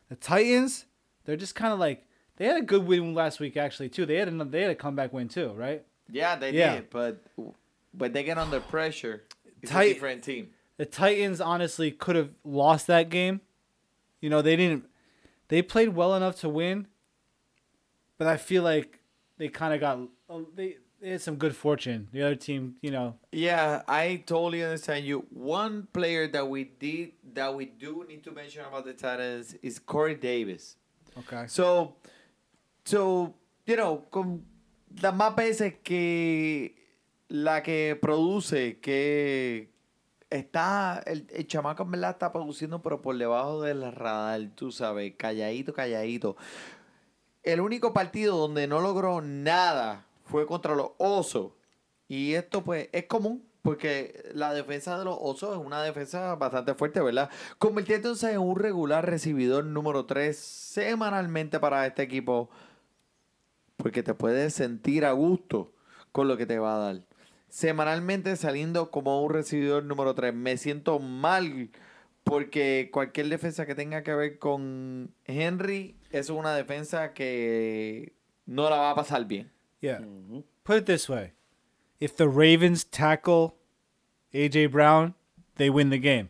The Titans, they're just kind of like they had a good win last week actually too. They had a they had a comeback win too, right? Yeah, they Yeah. did, but when they get under pressure, it's Tight- a different team. The Titans honestly could have lost that game. You know, they didn't they played well enough to win, but I feel like they kind of got uh, they, they had some good fortune. The other team, you know, Yeah, I totally understand you. One player that we did that we do need to mention about the Titans is Corey Davis. okay. So, so you know, con las más veces que la que produce, que está, el, el chamaco en verdad está produciendo, pero por debajo del radar, tú sabes, calladito, calladito. El único partido donde no logró nada fue contra los Osos. Y esto pues es común, porque la defensa de los Osos es una defensa bastante fuerte, ¿verdad? Convirtiéndose en un regular recibidor número 3 semanalmente para este equipo, porque te puedes sentir a gusto con lo que te va a dar. Semanalmente saliendo como un recibidor número 3. Me siento mal Porque cualquier defensa que tenga que ver con Henry es una defensa que no la va a pasar bien. Yeah. Put it this way: if the Ravens tackle AJ Brown, they win the game.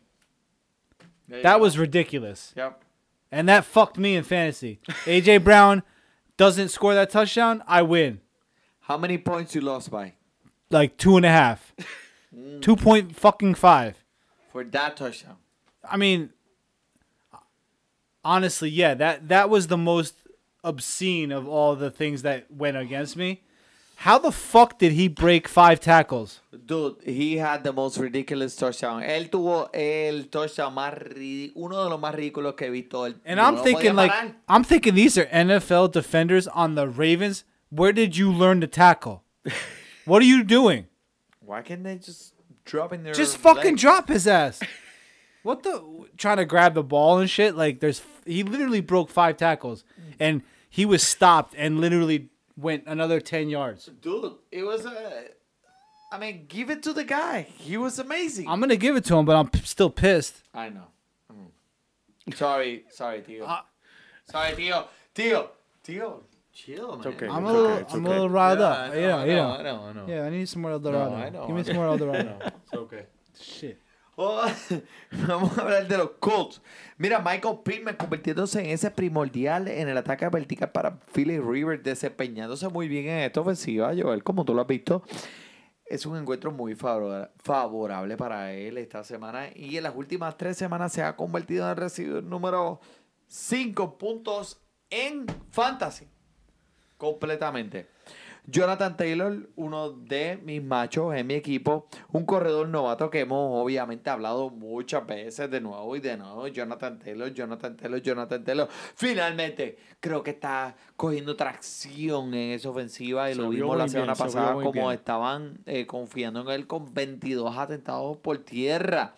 That was ridiculous, Yep. and that fucked me in fantasy. AJ Brown doesn't score that touchdown, I win. How many points you lost by Like two and a half, two point fucking five. for that touchdown? I mean, honestly, yeah, that that was the most obscene of all the things that went against me. How the fuck did he break five tackles? Dude, he had the most ridiculous touchdown. Él tuvo el touchdown más uno de los más ridículos que he visto. And I'm thinking like parar. I'm thinking these are NFL defenders on the Ravens. Where did you learn to tackle? what are you doing? Why can't they just drop in their Just fucking legs? drop his ass. What the trying to grab the ball and shit? Like there's he literally broke five tackles and he was stopped and literally went another 10 yards. Dude, it was a. I mean, give it to the guy. He was amazing. I'm going to give it to him, but I'm p- still pissed. I know. Mm. Sorry, sorry, tío. Uh, sorry, tío. Tío, tío, chill, man. okay. I'm a little okay, it's I'm a little riled Yeah, up. I know, know, I know, know. I know, I know. Yeah, I need some more El Dorado. I know, Give me some more El Dorado. It's okay. Shit. Oh, vamos a hablar de los Colts. Mira, Michael Pittman convirtiéndose en ese primordial en el ataque vertical para Philly Rivers, desempeñándose muy bien en esta ofensiva, Joel, como tú lo has visto. Es un encuentro muy favora- favorable para él esta semana y en las últimas tres semanas se ha convertido en el recibidor número 5 puntos en fantasy. Completamente. Jonathan Taylor, uno de mis machos en mi equipo, un corredor novato que hemos obviamente hablado muchas veces de nuevo y de nuevo. Jonathan Taylor, Jonathan Taylor, Jonathan Taylor. Finalmente, creo que está cogiendo tracción en esa ofensiva y Se lo vimos la semana bien, pasada como bien. estaban eh, confiando en él con 22 atentados por tierra.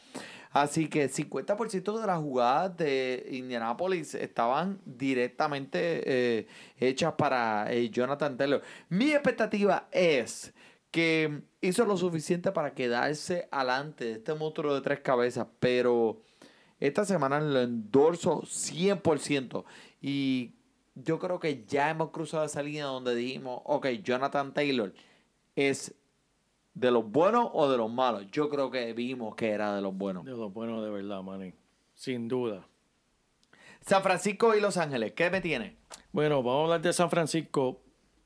Así que 50% de las jugadas de Indianapolis estaban directamente eh, hechas para eh, Jonathan Taylor. Mi expectativa es que hizo lo suficiente para quedarse alante de este monstruo de tres cabezas, pero esta semana lo endorso 100%. Y yo creo que ya hemos cruzado esa línea donde dijimos, ok, Jonathan Taylor es de los buenos o de los malos. Yo creo que vimos que era de los buenos. De lo bueno de verdad, Manny. Sin duda. San Francisco y Los Ángeles, ¿qué me tiene? Bueno, vamos a hablar de San Francisco.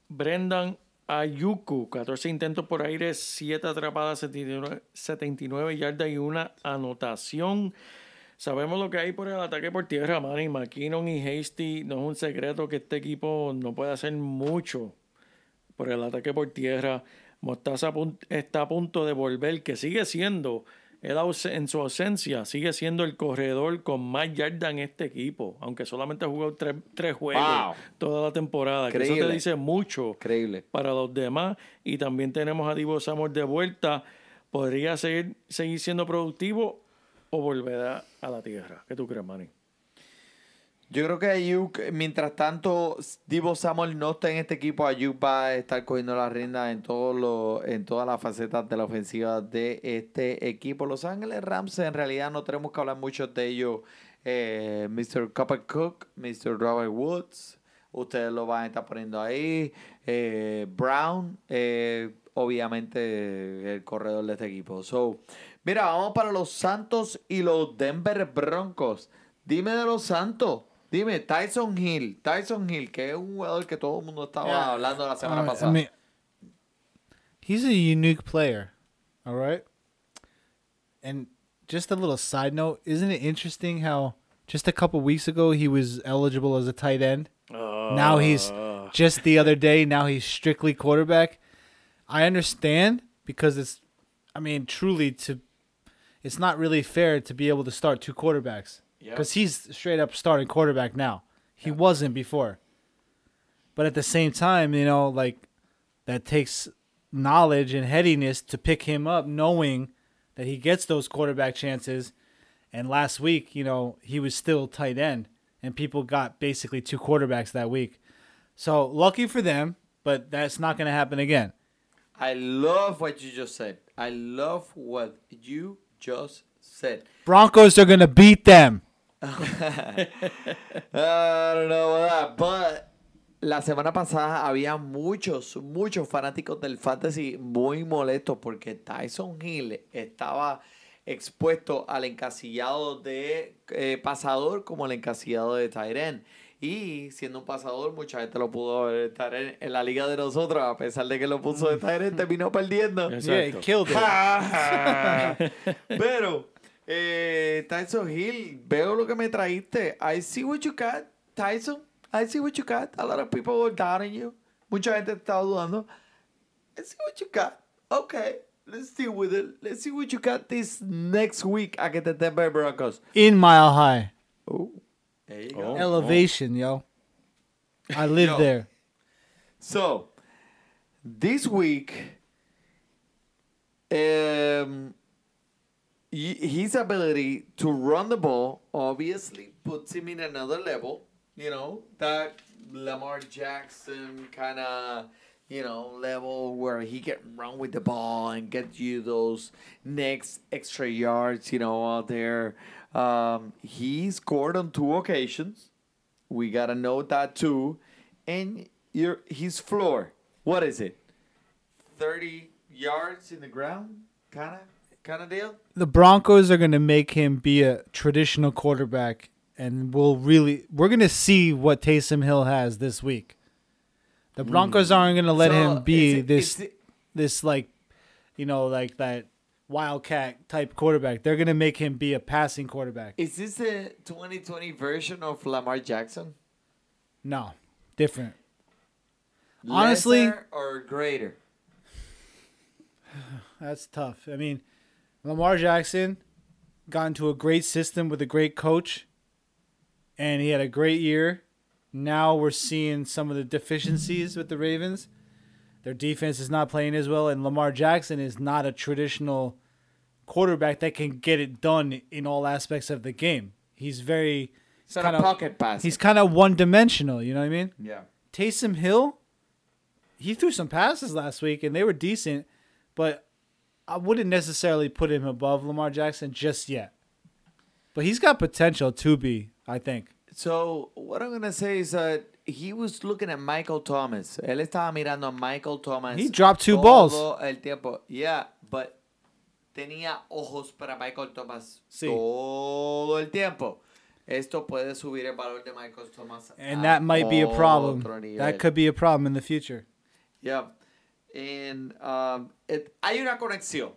Brendan Ayuku, 14 intentos por aire, 7 atrapadas, 79, 79 yardas y una anotación. Sabemos lo que hay por el ataque por tierra, Manny. McKinnon y Hasty, no es un secreto que este equipo no puede hacer mucho por el ataque por tierra. Mostaza está a punto de volver, que sigue siendo, él en su ausencia, sigue siendo el corredor con más yardas en este equipo, aunque solamente ha jugado tres, tres juegos Wow. toda la temporada. Que eso te dice mucho Increíble. para los demás. Y también tenemos a Divo Samuel de vuelta. ¿Podría seguir, seguir siendo productivo o volverá a la tierra? ¿Qué tú crees, Manny? Yo creo que Ayuk, mientras tanto, Divo Samuel no está en este equipo, Ayuk va a estar cogiendo la rienda en, todos los- en todas las facetas de la ofensiva de este equipo. Los Ángeles Rams, en realidad no tenemos que hablar mucho de ellos. Mr. Copper Cook, Mr. Robert Woods, ustedes lo van a estar poniendo ahí. Eh, Brown, eh, obviamente el corredor de este equipo. So, mira, vamos para los Santos y los Denver Broncos. Dime de los Santos. Dime, Tyson Hill. Tyson Hill, que es un jugador que todo el mundo estaba Yeah. hablando la semana Uh, pasada. I mean, he's a unique player. All right. And just a little side note, isn't it interesting how just a couple weeks ago he was eligible as a tight end? now he's just the other day. Now he's strictly quarterback. I understand because it's, I mean, truly to, it's not really fair to be able to start two quarterbacks Because he's straight up starting quarterback now. He wasn't before. But at the same time, you know, like that takes knowledge and headiness to pick him up, knowing that he gets those quarterback chances. And last week, you know, he was still tight end, and people got basically two quarterbacks that week. So lucky for them, but that's not going to happen again. I love what you just said. I love what you just said. Broncos are gonna beat them. I don't know about that, but la semana pasada había muchos, muchos fanáticos del fantasy muy molestos porque Tyson Hill estaba expuesto al encasillado de eh, pasador como el encasillado de Tyren. Y siendo un pasador, mucha gente lo pudo ver estar en, en la liga de nosotros, a pesar de que lo puso de Tyren, terminó perdiendo. Yeah, he Exacto. killed it. Pero, eh, Tyson Hill, veo lo que me trajiste. I see what you got, Tyson. I see what you got. A lot of people were doubting you. Mucha gente estaba dudando. I see what you got. Okay, let's deal with it. Let's see what you got this next week against the Denver Broncos. In Mile High. Oh, there you go. Oh. Elevation, yo. I live Yo. there. So, this week, um, y- his ability to run the ball obviously puts him in another level. You know, that Lamar Jackson kind of, you know, level where he can run with the ball and get you those next extra yards, you know, out there. Um, he scored on two occasions. We gotta know that too. And your his floor, what is it? Thirty yards in the ground, kind of, kind of deal. The Broncos are gonna make him be a traditional quarterback, and we'll really we're gonna see what Taysom Hill has this week. The Broncos hmm. aren't gonna let So, him be it- this it- this like, you know, like that wildcat type quarterback. They're gonna make him be a passing quarterback. Is this the 2020 version of Lamar Jackson? No, different. Honestly- or greater? That's tough. I mean, Lamar Jackson got into a great system with a great coach, and he had a great year. Now we're seeing some of the deficiencies with the Ravens. Their defense is not playing as well, and Lamar Jackson is not a traditional quarterback that can get it done in all aspects of the game. He's very It's kind of pocket pass. he's kind of one dimensional. You know what I mean? yeah. Taysom Hill, he threw some passes last week and they were decent, but I wouldn't necessarily put him above Lamar Jackson just yet. But he's got potential to be, I think. So what I'm gonna say is that he was looking at Michael Thomas. Él estaba mirando a Michael Thomas. He dropped two balls. El tiempo. Yeah, but tenía ojos para Michael Thomas Sí. todo el tiempo. Esto puede subir el valor de Michael Thomas. And that might be a problem. That could be a problem in the future. Yeah. And um, it, hay una conexión.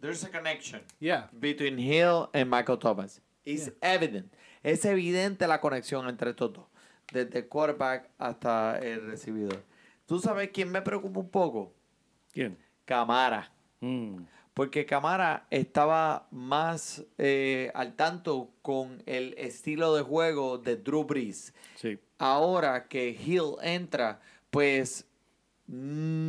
There's a connection. Yeah. between Hill and Michael Thomas. It's evident. Es evidente la conexión entre estos dos. Desde el quarterback hasta el recibidor. ¿Tú sabes quién me preocupa un poco? ¿Quién? Camara. Mm. Porque Camara estaba más eh, al tanto con el estilo de juego de Drew Brees. Sí. Ahora que Hill entra, pues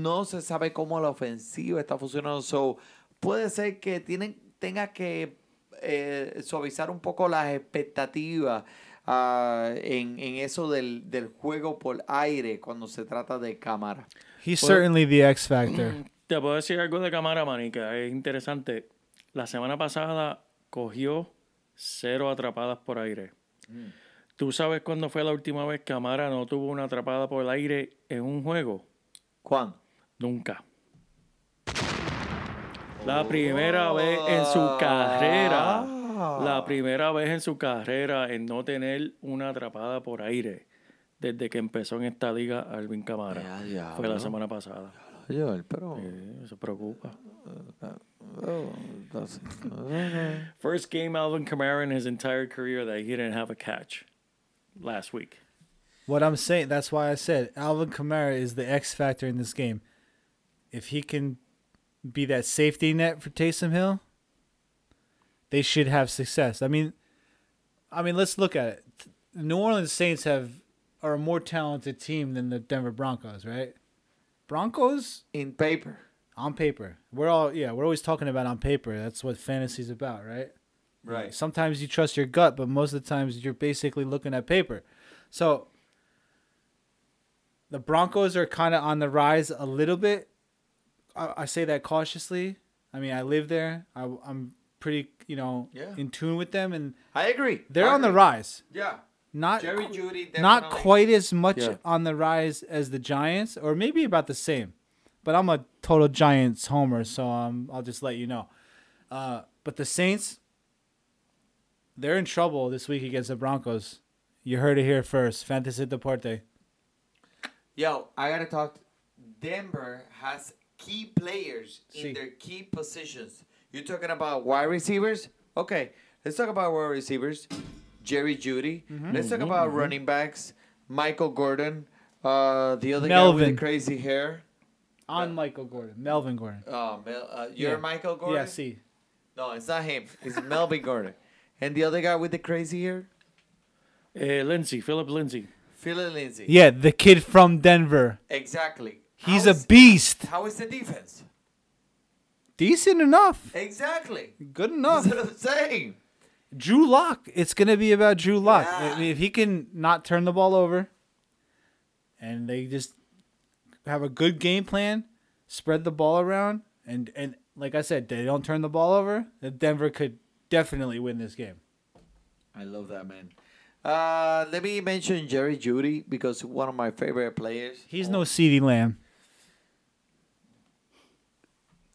no se sabe cómo la ofensiva está funcionando. So, puede ser que tienen, tenga que eh, suavizar un poco las expectativas ah, en, en eso del, del juego por aire cuando se trata de cámara. He's certainly the X factor. Te puedo decir algo de cámara, manica. Es interesante. La semana pasada cogió cero atrapadas por aire. ¿Tú sabes cuándo fue la última vez que Amara no tuvo una atrapada por el aire en un juego? Juan. Nunca. La primera vez en su carrera, la primera vez en su carrera en no tener una atrapada por aire desde que empezó en esta liga Alvin Camara. Ya. Fue la semana pasada. Joel, pero... Eh, Eso preocupa. oh, First game Alvin Kamara in his entire career that he didn't have a catch last week. What I'm saying, that's why I said Alvin Kamara is the X factor in this game. If he can be that safety net for Taysom Hill, they should have success. I mean, I mean, let's look at it. New Orleans Saints have are a more talented team than the Denver Broncos, right? Broncos in paper. on paper. We're all yeah, we're always talking about on paper. That's what fantasy's about, right? Right. Sometimes you trust your gut, but most of the times you're basically looking at paper. So the Broncos are kind of on the rise a little bit. I, I say that cautiously. I mean, I live there. I, I'm pretty, you know, Yeah. in tune with them, and I agree. they're I on the rise. Yeah. Not Jerry Judy not quite as much Yeah. on the rise as the Giants, or maybe about the same. But I'm a total Giants homer, so um, I'll just let you know. Uh, but the Saints, they're in trouble this week against the Broncos. You heard it here first. Fantasy Deporte. Yo, I gotta talk. Denver has key players in See. their key positions. You're talking about wide receivers? Okay, let's talk about wide receivers. Jerry Judy. Mm-hmm. Let's talk about running backs. Michael Gordon. Uh, the other guy with the crazy hair. On Michael Gordon. Melvin Gordon. Oh, Mel, uh, you're Yeah. Michael Gordon. Yeah, see. No, it's not him. It's Melvin Gordon. And the other guy with the crazy hair, Eh, Lindsay, Philip Lindsay. Philip Lindsay. Yeah, the kid from Denver. Exactly. He's a beast. How is the defense? Decent enough. Exactly. Good That's enough. what I'm saying. Drew Lock. It's gonna be about Drew Lock. Yeah. If he can not turn the ball over, and they just have a good game plan, spread the ball around, and and like I said, they don't turn the ball over. Then Denver could definitely win this game. I love that man. Uh, let me mention Jerry Judy because one of my favorite players. He's no Ceedee Lamb.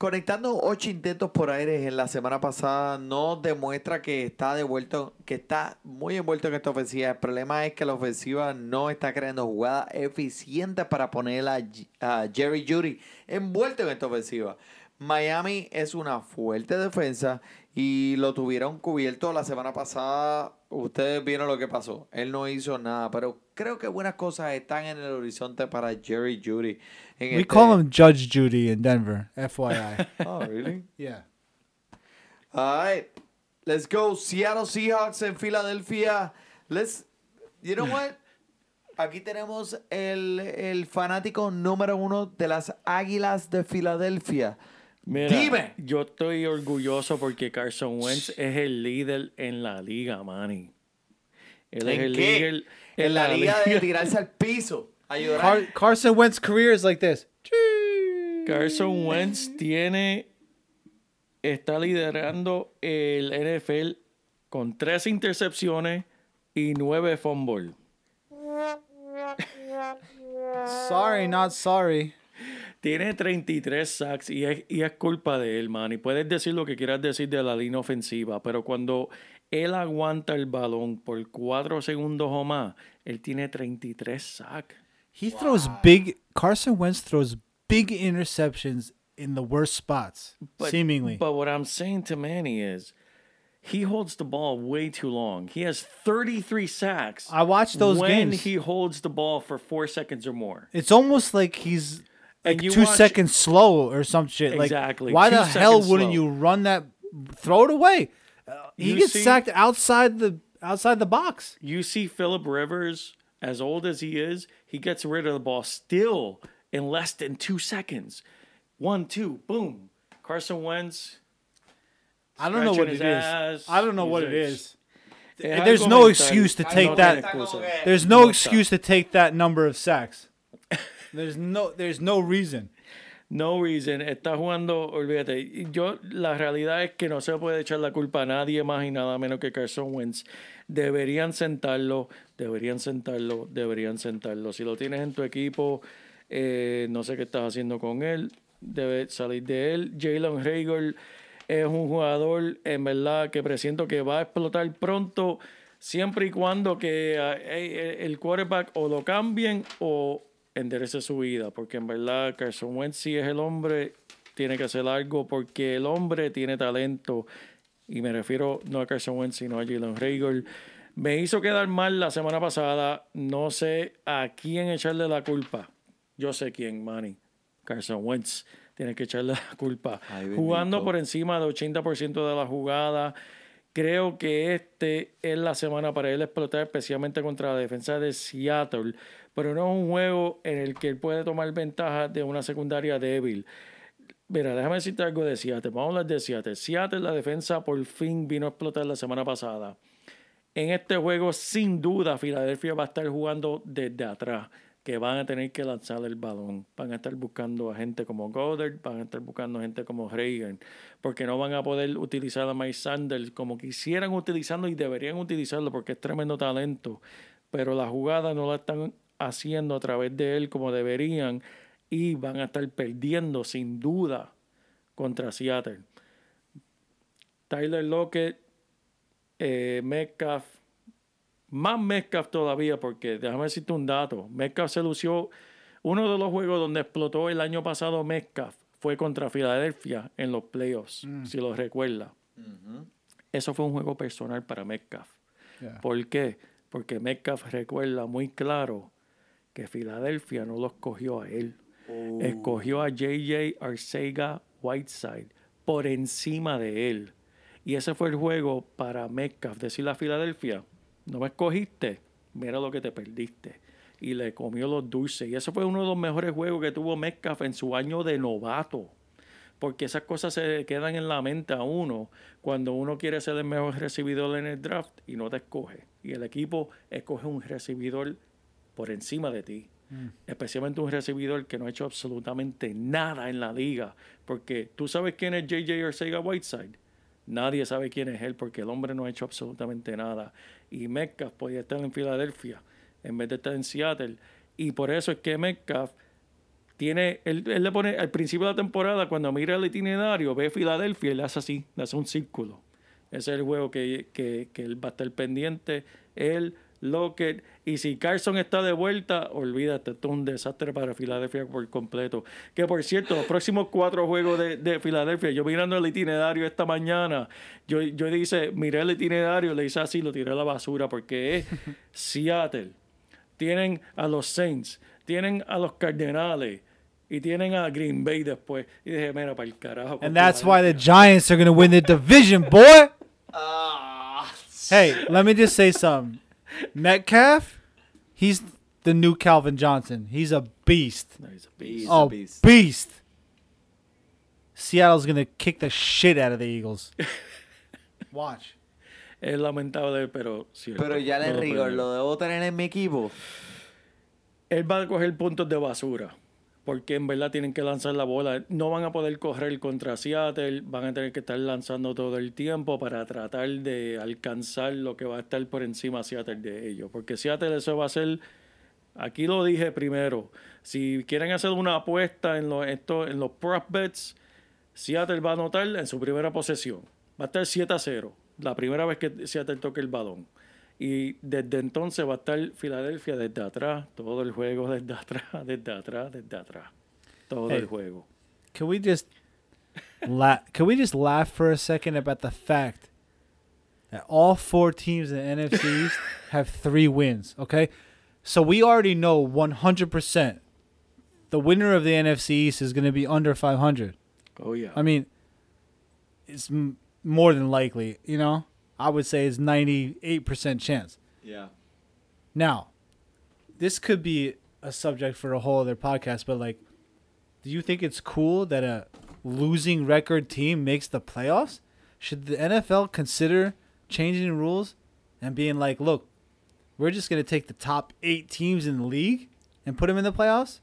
Conectando ocho intentos por aire en la semana pasada no demuestra que está devuelto, que está muy envuelto en esta ofensiva. El problema es que la ofensiva no está creando jugadas eficientes para poner a, Jerry Judy envuelto en esta ofensiva. Miami es una fuerte defensa y lo tuvieron cubierto la semana pasada. Ustedes vieron lo que pasó. Él no hizo nada, pero creo que buenas cosas están en el horizonte para Jerry Judy. en We este- call him Judge Judy in Denver. FYI. Oh, really? yeah. All right, let's go. Seattle Seahawks en Filadelfia. Let's, you know what? Aquí tenemos el, el fanático número uno de las Águilas de Filadelfia. Mira, Dime. yo estoy orgulloso porque Carson Wentz es el líder en la liga, Manny. Él es ¿En el qué? líder En la liga de tirarse al piso. Car- Carson Wentz's career is like this. Carson Wentz tiene está liderando el NFL con tres intercepciones y nueve fumbles. Sorry, not sorry. Tiene 33 sacks y es, y es culpa de él, man. Y puedes decir lo que quieras decir de la línea ofensiva, pero cuando él aguanta el balón por cuatro segundos o más, él tiene 33 sacks. He throws big. Carson Wentz throws big interceptions in the worst spots, But- seemingly. But what I'm saying to Manny is he holds the ball way too long. He has 33 sacks. I watched those when games. he holds the ball for four seconds or more. it's almost like he's like two watch- seconds slow or some shit. Exactly, Like, why two the hell wouldn't slow. you run that? Throw it away. Uh, he You gets see- sacked outside the outside the box. You see Philip Rivers, as old as he is, he gets rid of the ball still in less than two seconds. One, two, boom. Carson Wentz. I don't know what it his is. I don't know what it He's is. Es There's no excuse to take that- There's No excuse to take that number of sacks. There's no there's no reason. No reason, está jugando, olvídate. Yo, la realidad es que no se puede echar la culpa a nadie más y nada menos que Carson Wentz. Deberían sentarlo, deberían sentarlo, deberían sentarlo. Si lo tienes en tu equipo, eh, no sé qué estás haciendo con él, debe salir de él. Jalen Rager es un jugador, en verdad, que presiento que va a explotar pronto, siempre y cuando que ah, eh, el quarterback o lo cambien o enderece su vida, porque en verdad Carson Wentz si es el hombre, tiene que hacer algo, porque el hombre tiene talento, y me refiero no a Carson Wentz, sino a Jalen Rager. Me hizo quedar mal la semana pasada, no sé a quién echarle la culpa. Yo sé quién, Manny. Carson Wentz. Tiene que echarle la culpa. Ay. Jugando por encima del 80% de la jugada. Creo que este es la semana para él explotar, especialmente contra la defensa de Seattle. Pero no es un juego en el que él puede tomar ventaja de una secundaria débil. Mira, déjame decirte algo de Seattle. Vamos a hablar de Seattle. Seattle, la defensa por fin vino a explotar la semana pasada. En este juego, sin duda, Filadelfia va a estar jugando desde atrás. que van a tener que lanzar el balón. Van a estar buscando a gente como Goddard, van a estar buscando gente como Reagan, porque no van a poder utilizar a Mike Sanders como quisieran utilizarlo y deberían utilizarlo porque es tremendo talento, pero la jugada no la están haciendo a través de él como deberían y van a estar perdiendo sin duda contra Seattle. Tyler Lockett, eh, Metcalf, más Metcalf todavía, porque déjame decirte un dato. Metcalf se lució. Uno de los juegos donde explotó el año pasado Metcalf fue contra Filadelfia en los playoffs, si lo recuerda. Eso fue un juego personal para Metcalf. Yeah. ¿Por qué? Porque Metcalf recuerda muy claro que Filadelfia no lo escogió a él. Escogió a JJ Arcega Whiteside por encima de él. Y ese fue el juego para Metcalf. Decirle a Filadelfia, no me escogiste, mira lo que te perdiste. Y le comió los dulces. Y ese fue uno de los mejores juegos que tuvo Metcalf en su año de novato. Porque esas cosas se quedan en la mente a uno cuando uno quiere ser el mejor recibidor en el draft y no te escoge. Y el equipo escoge un recibidor por encima de ti. Especialmente un recibidor que no ha hecho absolutamente nada en la liga. Porque tú sabes quién es JJ Arcega Whiteside. Nadie sabe quién es él porque el hombre no ha hecho absolutamente nada. Y Metcalf podía estar en Filadelfia en vez de estar en Seattle. Y por eso es que Metcalf tiene, él, él le pone al principio de la temporada, cuando mira el itinerario, ve Filadelfia y le hace así, le hace un círculo. Ese es el juego que, que, que él va a estar pendiente. Él, Lockett. Y si Carson está de vuelta, olvídate, esto es un desastre para Filadelfia por completo. Que por cierto, los próximos cuatro juegos de, de Filadelfia, yo mirando el itinerario esta mañana, yo, yo dice, miré el itinerario, le hice así, lo tiré a la basura, porque es Seattle, tienen a los Saints, tienen a los Cardenales. Y tienen a Green Bay después. Y dije, mira, para el carajo. And that's why the. Giants are going to win the division, boy. hey, let me just say something. Metcalf, he's the new Calvin Johnson. He's a beast. No, he's a beast. He's oh, a oh, beast. beast. Seattle's going to kick the shit out of the Eagles. Watch. Es lamentable, pero cierto. Pero ya le lo rigor, lo debo tener en mi equipo. Él va a coger puntos de basura. Porque en verdad tienen que lanzar la bola. No van a poder correr contra Seattle. Van a tener que estar lanzando todo el tiempo para tratar de alcanzar lo que va a estar por encima Seattle de ellos. Porque Seattle eso va a ser. Aquí lo dije primero. Si quieren hacer una apuesta en los, esto, en los prop bets, Seattle va a anotar en su primera posesión. Va a estar 7 a 0. La primera vez que Seattle toque el balón. Y desde entonces va a estar Filadelfia desde atrás, todo el juego desde atrás, desde atrás, desde atrás. Todo Hey. el juego. Can we just la- can we just laugh for a second about the fact that all four teams in the NFC East have three wins? Okay, so we already know 100% the winner of the NFC East is going to be under 500. Oh, yeah. I mean, it's m- more than likely. You know, I would say is 98% chance. Yeah. Now, this could be a subject for a whole other podcast, but like, do you think it's cool that a losing record team makes the playoffs? Should the NFL consider changing rules and being like, look, we're just going to take the top eight teams in the league and put them in the playoffs?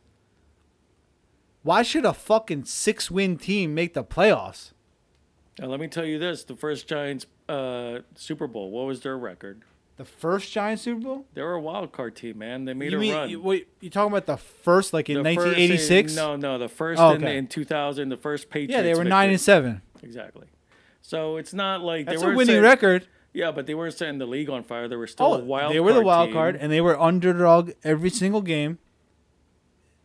Why should a fucking six win team make the playoffs? Now, let me tell you this the first Giants uh, Super Bowl, what was their record? The first Giants Super Bowl? They were a wild card team, man. They made You a mean, run. you, wait, you talking about the first, like in The first 1986? no, no, the first Oh, in, okay. in 2000, the first Patriots. Yeah, they were nine and seven. Exactly. So it's not like That's they a weren't winning setting- record. Yeah, but they weren't setting the league on fire. They were still Oh, a wild they were the wild team. card, and they were underdog every single game.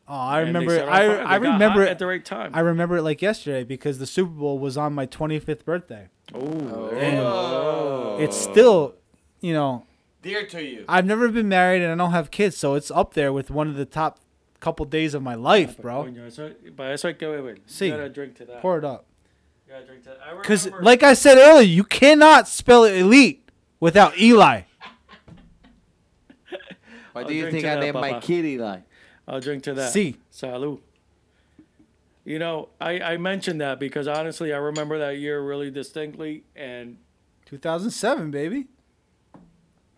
Oh, I And remember. set on oh, I I remember it at the right time. I remember it like yesterday because the Super Bowl was on my 25th birthday. oh, And it's still, you know, Dear to you. I've never been married and I don't have kids, so it's up there with one of the top couple days of my life, bro. Coño, eso, para eso hay que beber. Sí. You gotta drink to that. Pour it up. You gotta drink to that. I Because, like I said earlier, you cannot spell elite without Eli. Why do you think I named my kid Eli? I'll drink to that. Sí. Salud. You know, I, I mentioned that because honestly, I remember that year really distinctly. And 2007, baby.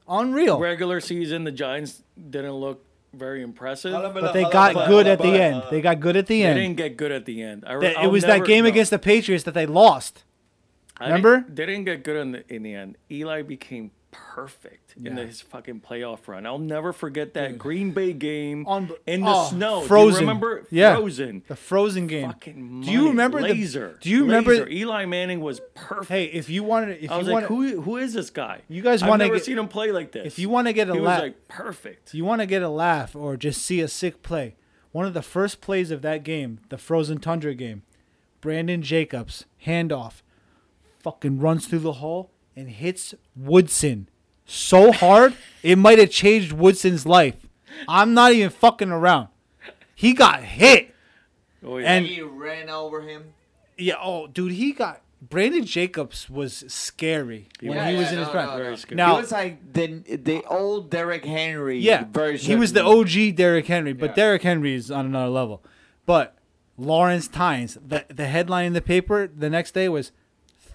Unreal. regular season, the Giants didn't look very impressive. But they got good at the end. They got good at the end. They didn't get good at the end. I, That- I'll it was never- that game no. against the Patriots that they lost. I didn't- Remember? They didn't get good in the, in the end. Eli became perfect in Yeah. his fucking playoff run. I'll never forget that Green Bay game On- in the oh, snow. Do Frozen. you remember? Yeah. Frozen. The Frozen game. Fucking Do you remember the- do you remember- Laser. Eli Manning was perfect. Hey, if you wanted, if I was you like, want, who who is this guy? You guys I've wanna never get- seen him play like this. if you want to get a laugh, like perfect. you want to get a laugh or just see a sick play. One of the first plays of that game, the Frozen Tundra game, Brandon Jacobs handoff, fucking runs through the hole and hits Woodson so hard it might have changed Woodson's life. I'm not even fucking around. He got hit. Oh, yeah. And He ran over him. yeah, oh dude, he got Brandon Jacobs was scary when Yeah, he was yeah, in his no, prime. no, Very scary. Now, he was like the the old Derrick Henry yeah, version. he was the OG Derrick Henry, but Yeah. Derrick Henry is on another level. But Lawrence Tynes, the the headline in the paper the next day was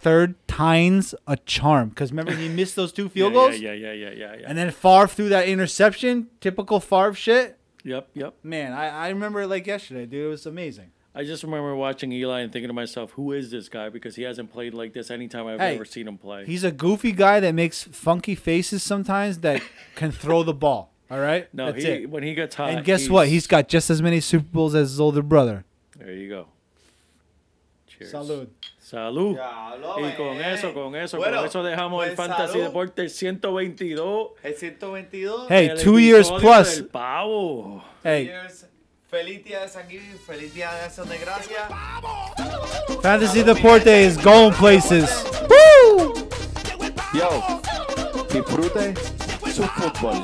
third Tynes a charm because remember he missed those two field yeah, goals, Yeah, yeah, yeah, yeah, yeah. and then Favre threw that interception, typical Favre shit. yep, yep. Man, I, I remember it like yesterday, dude. It was amazing. I just remember watching Eli and thinking to myself, who is this guy? Because he hasn't played like this anytime I've Hey, ever seen him play. He's a goofy guy that makes funky faces sometimes that can throw the ball. All right, no, that's he it. when he gets hot. And guess what? He's got just as many Super Bowls as his older brother. There you go. Cheers. Salud. Salud. Diablo, Y con eso, con eso, Bueno, con eso dejamos el pues, Fantasy salud. Deporte 122. El 122. Hey, el two years plus. del pavo. Hey, Cheers. Feliz día de San Giving, feliz día de Acción de Gracia. Fantasy Deporte is going places. Woo! Yo, disfrute su fútbol.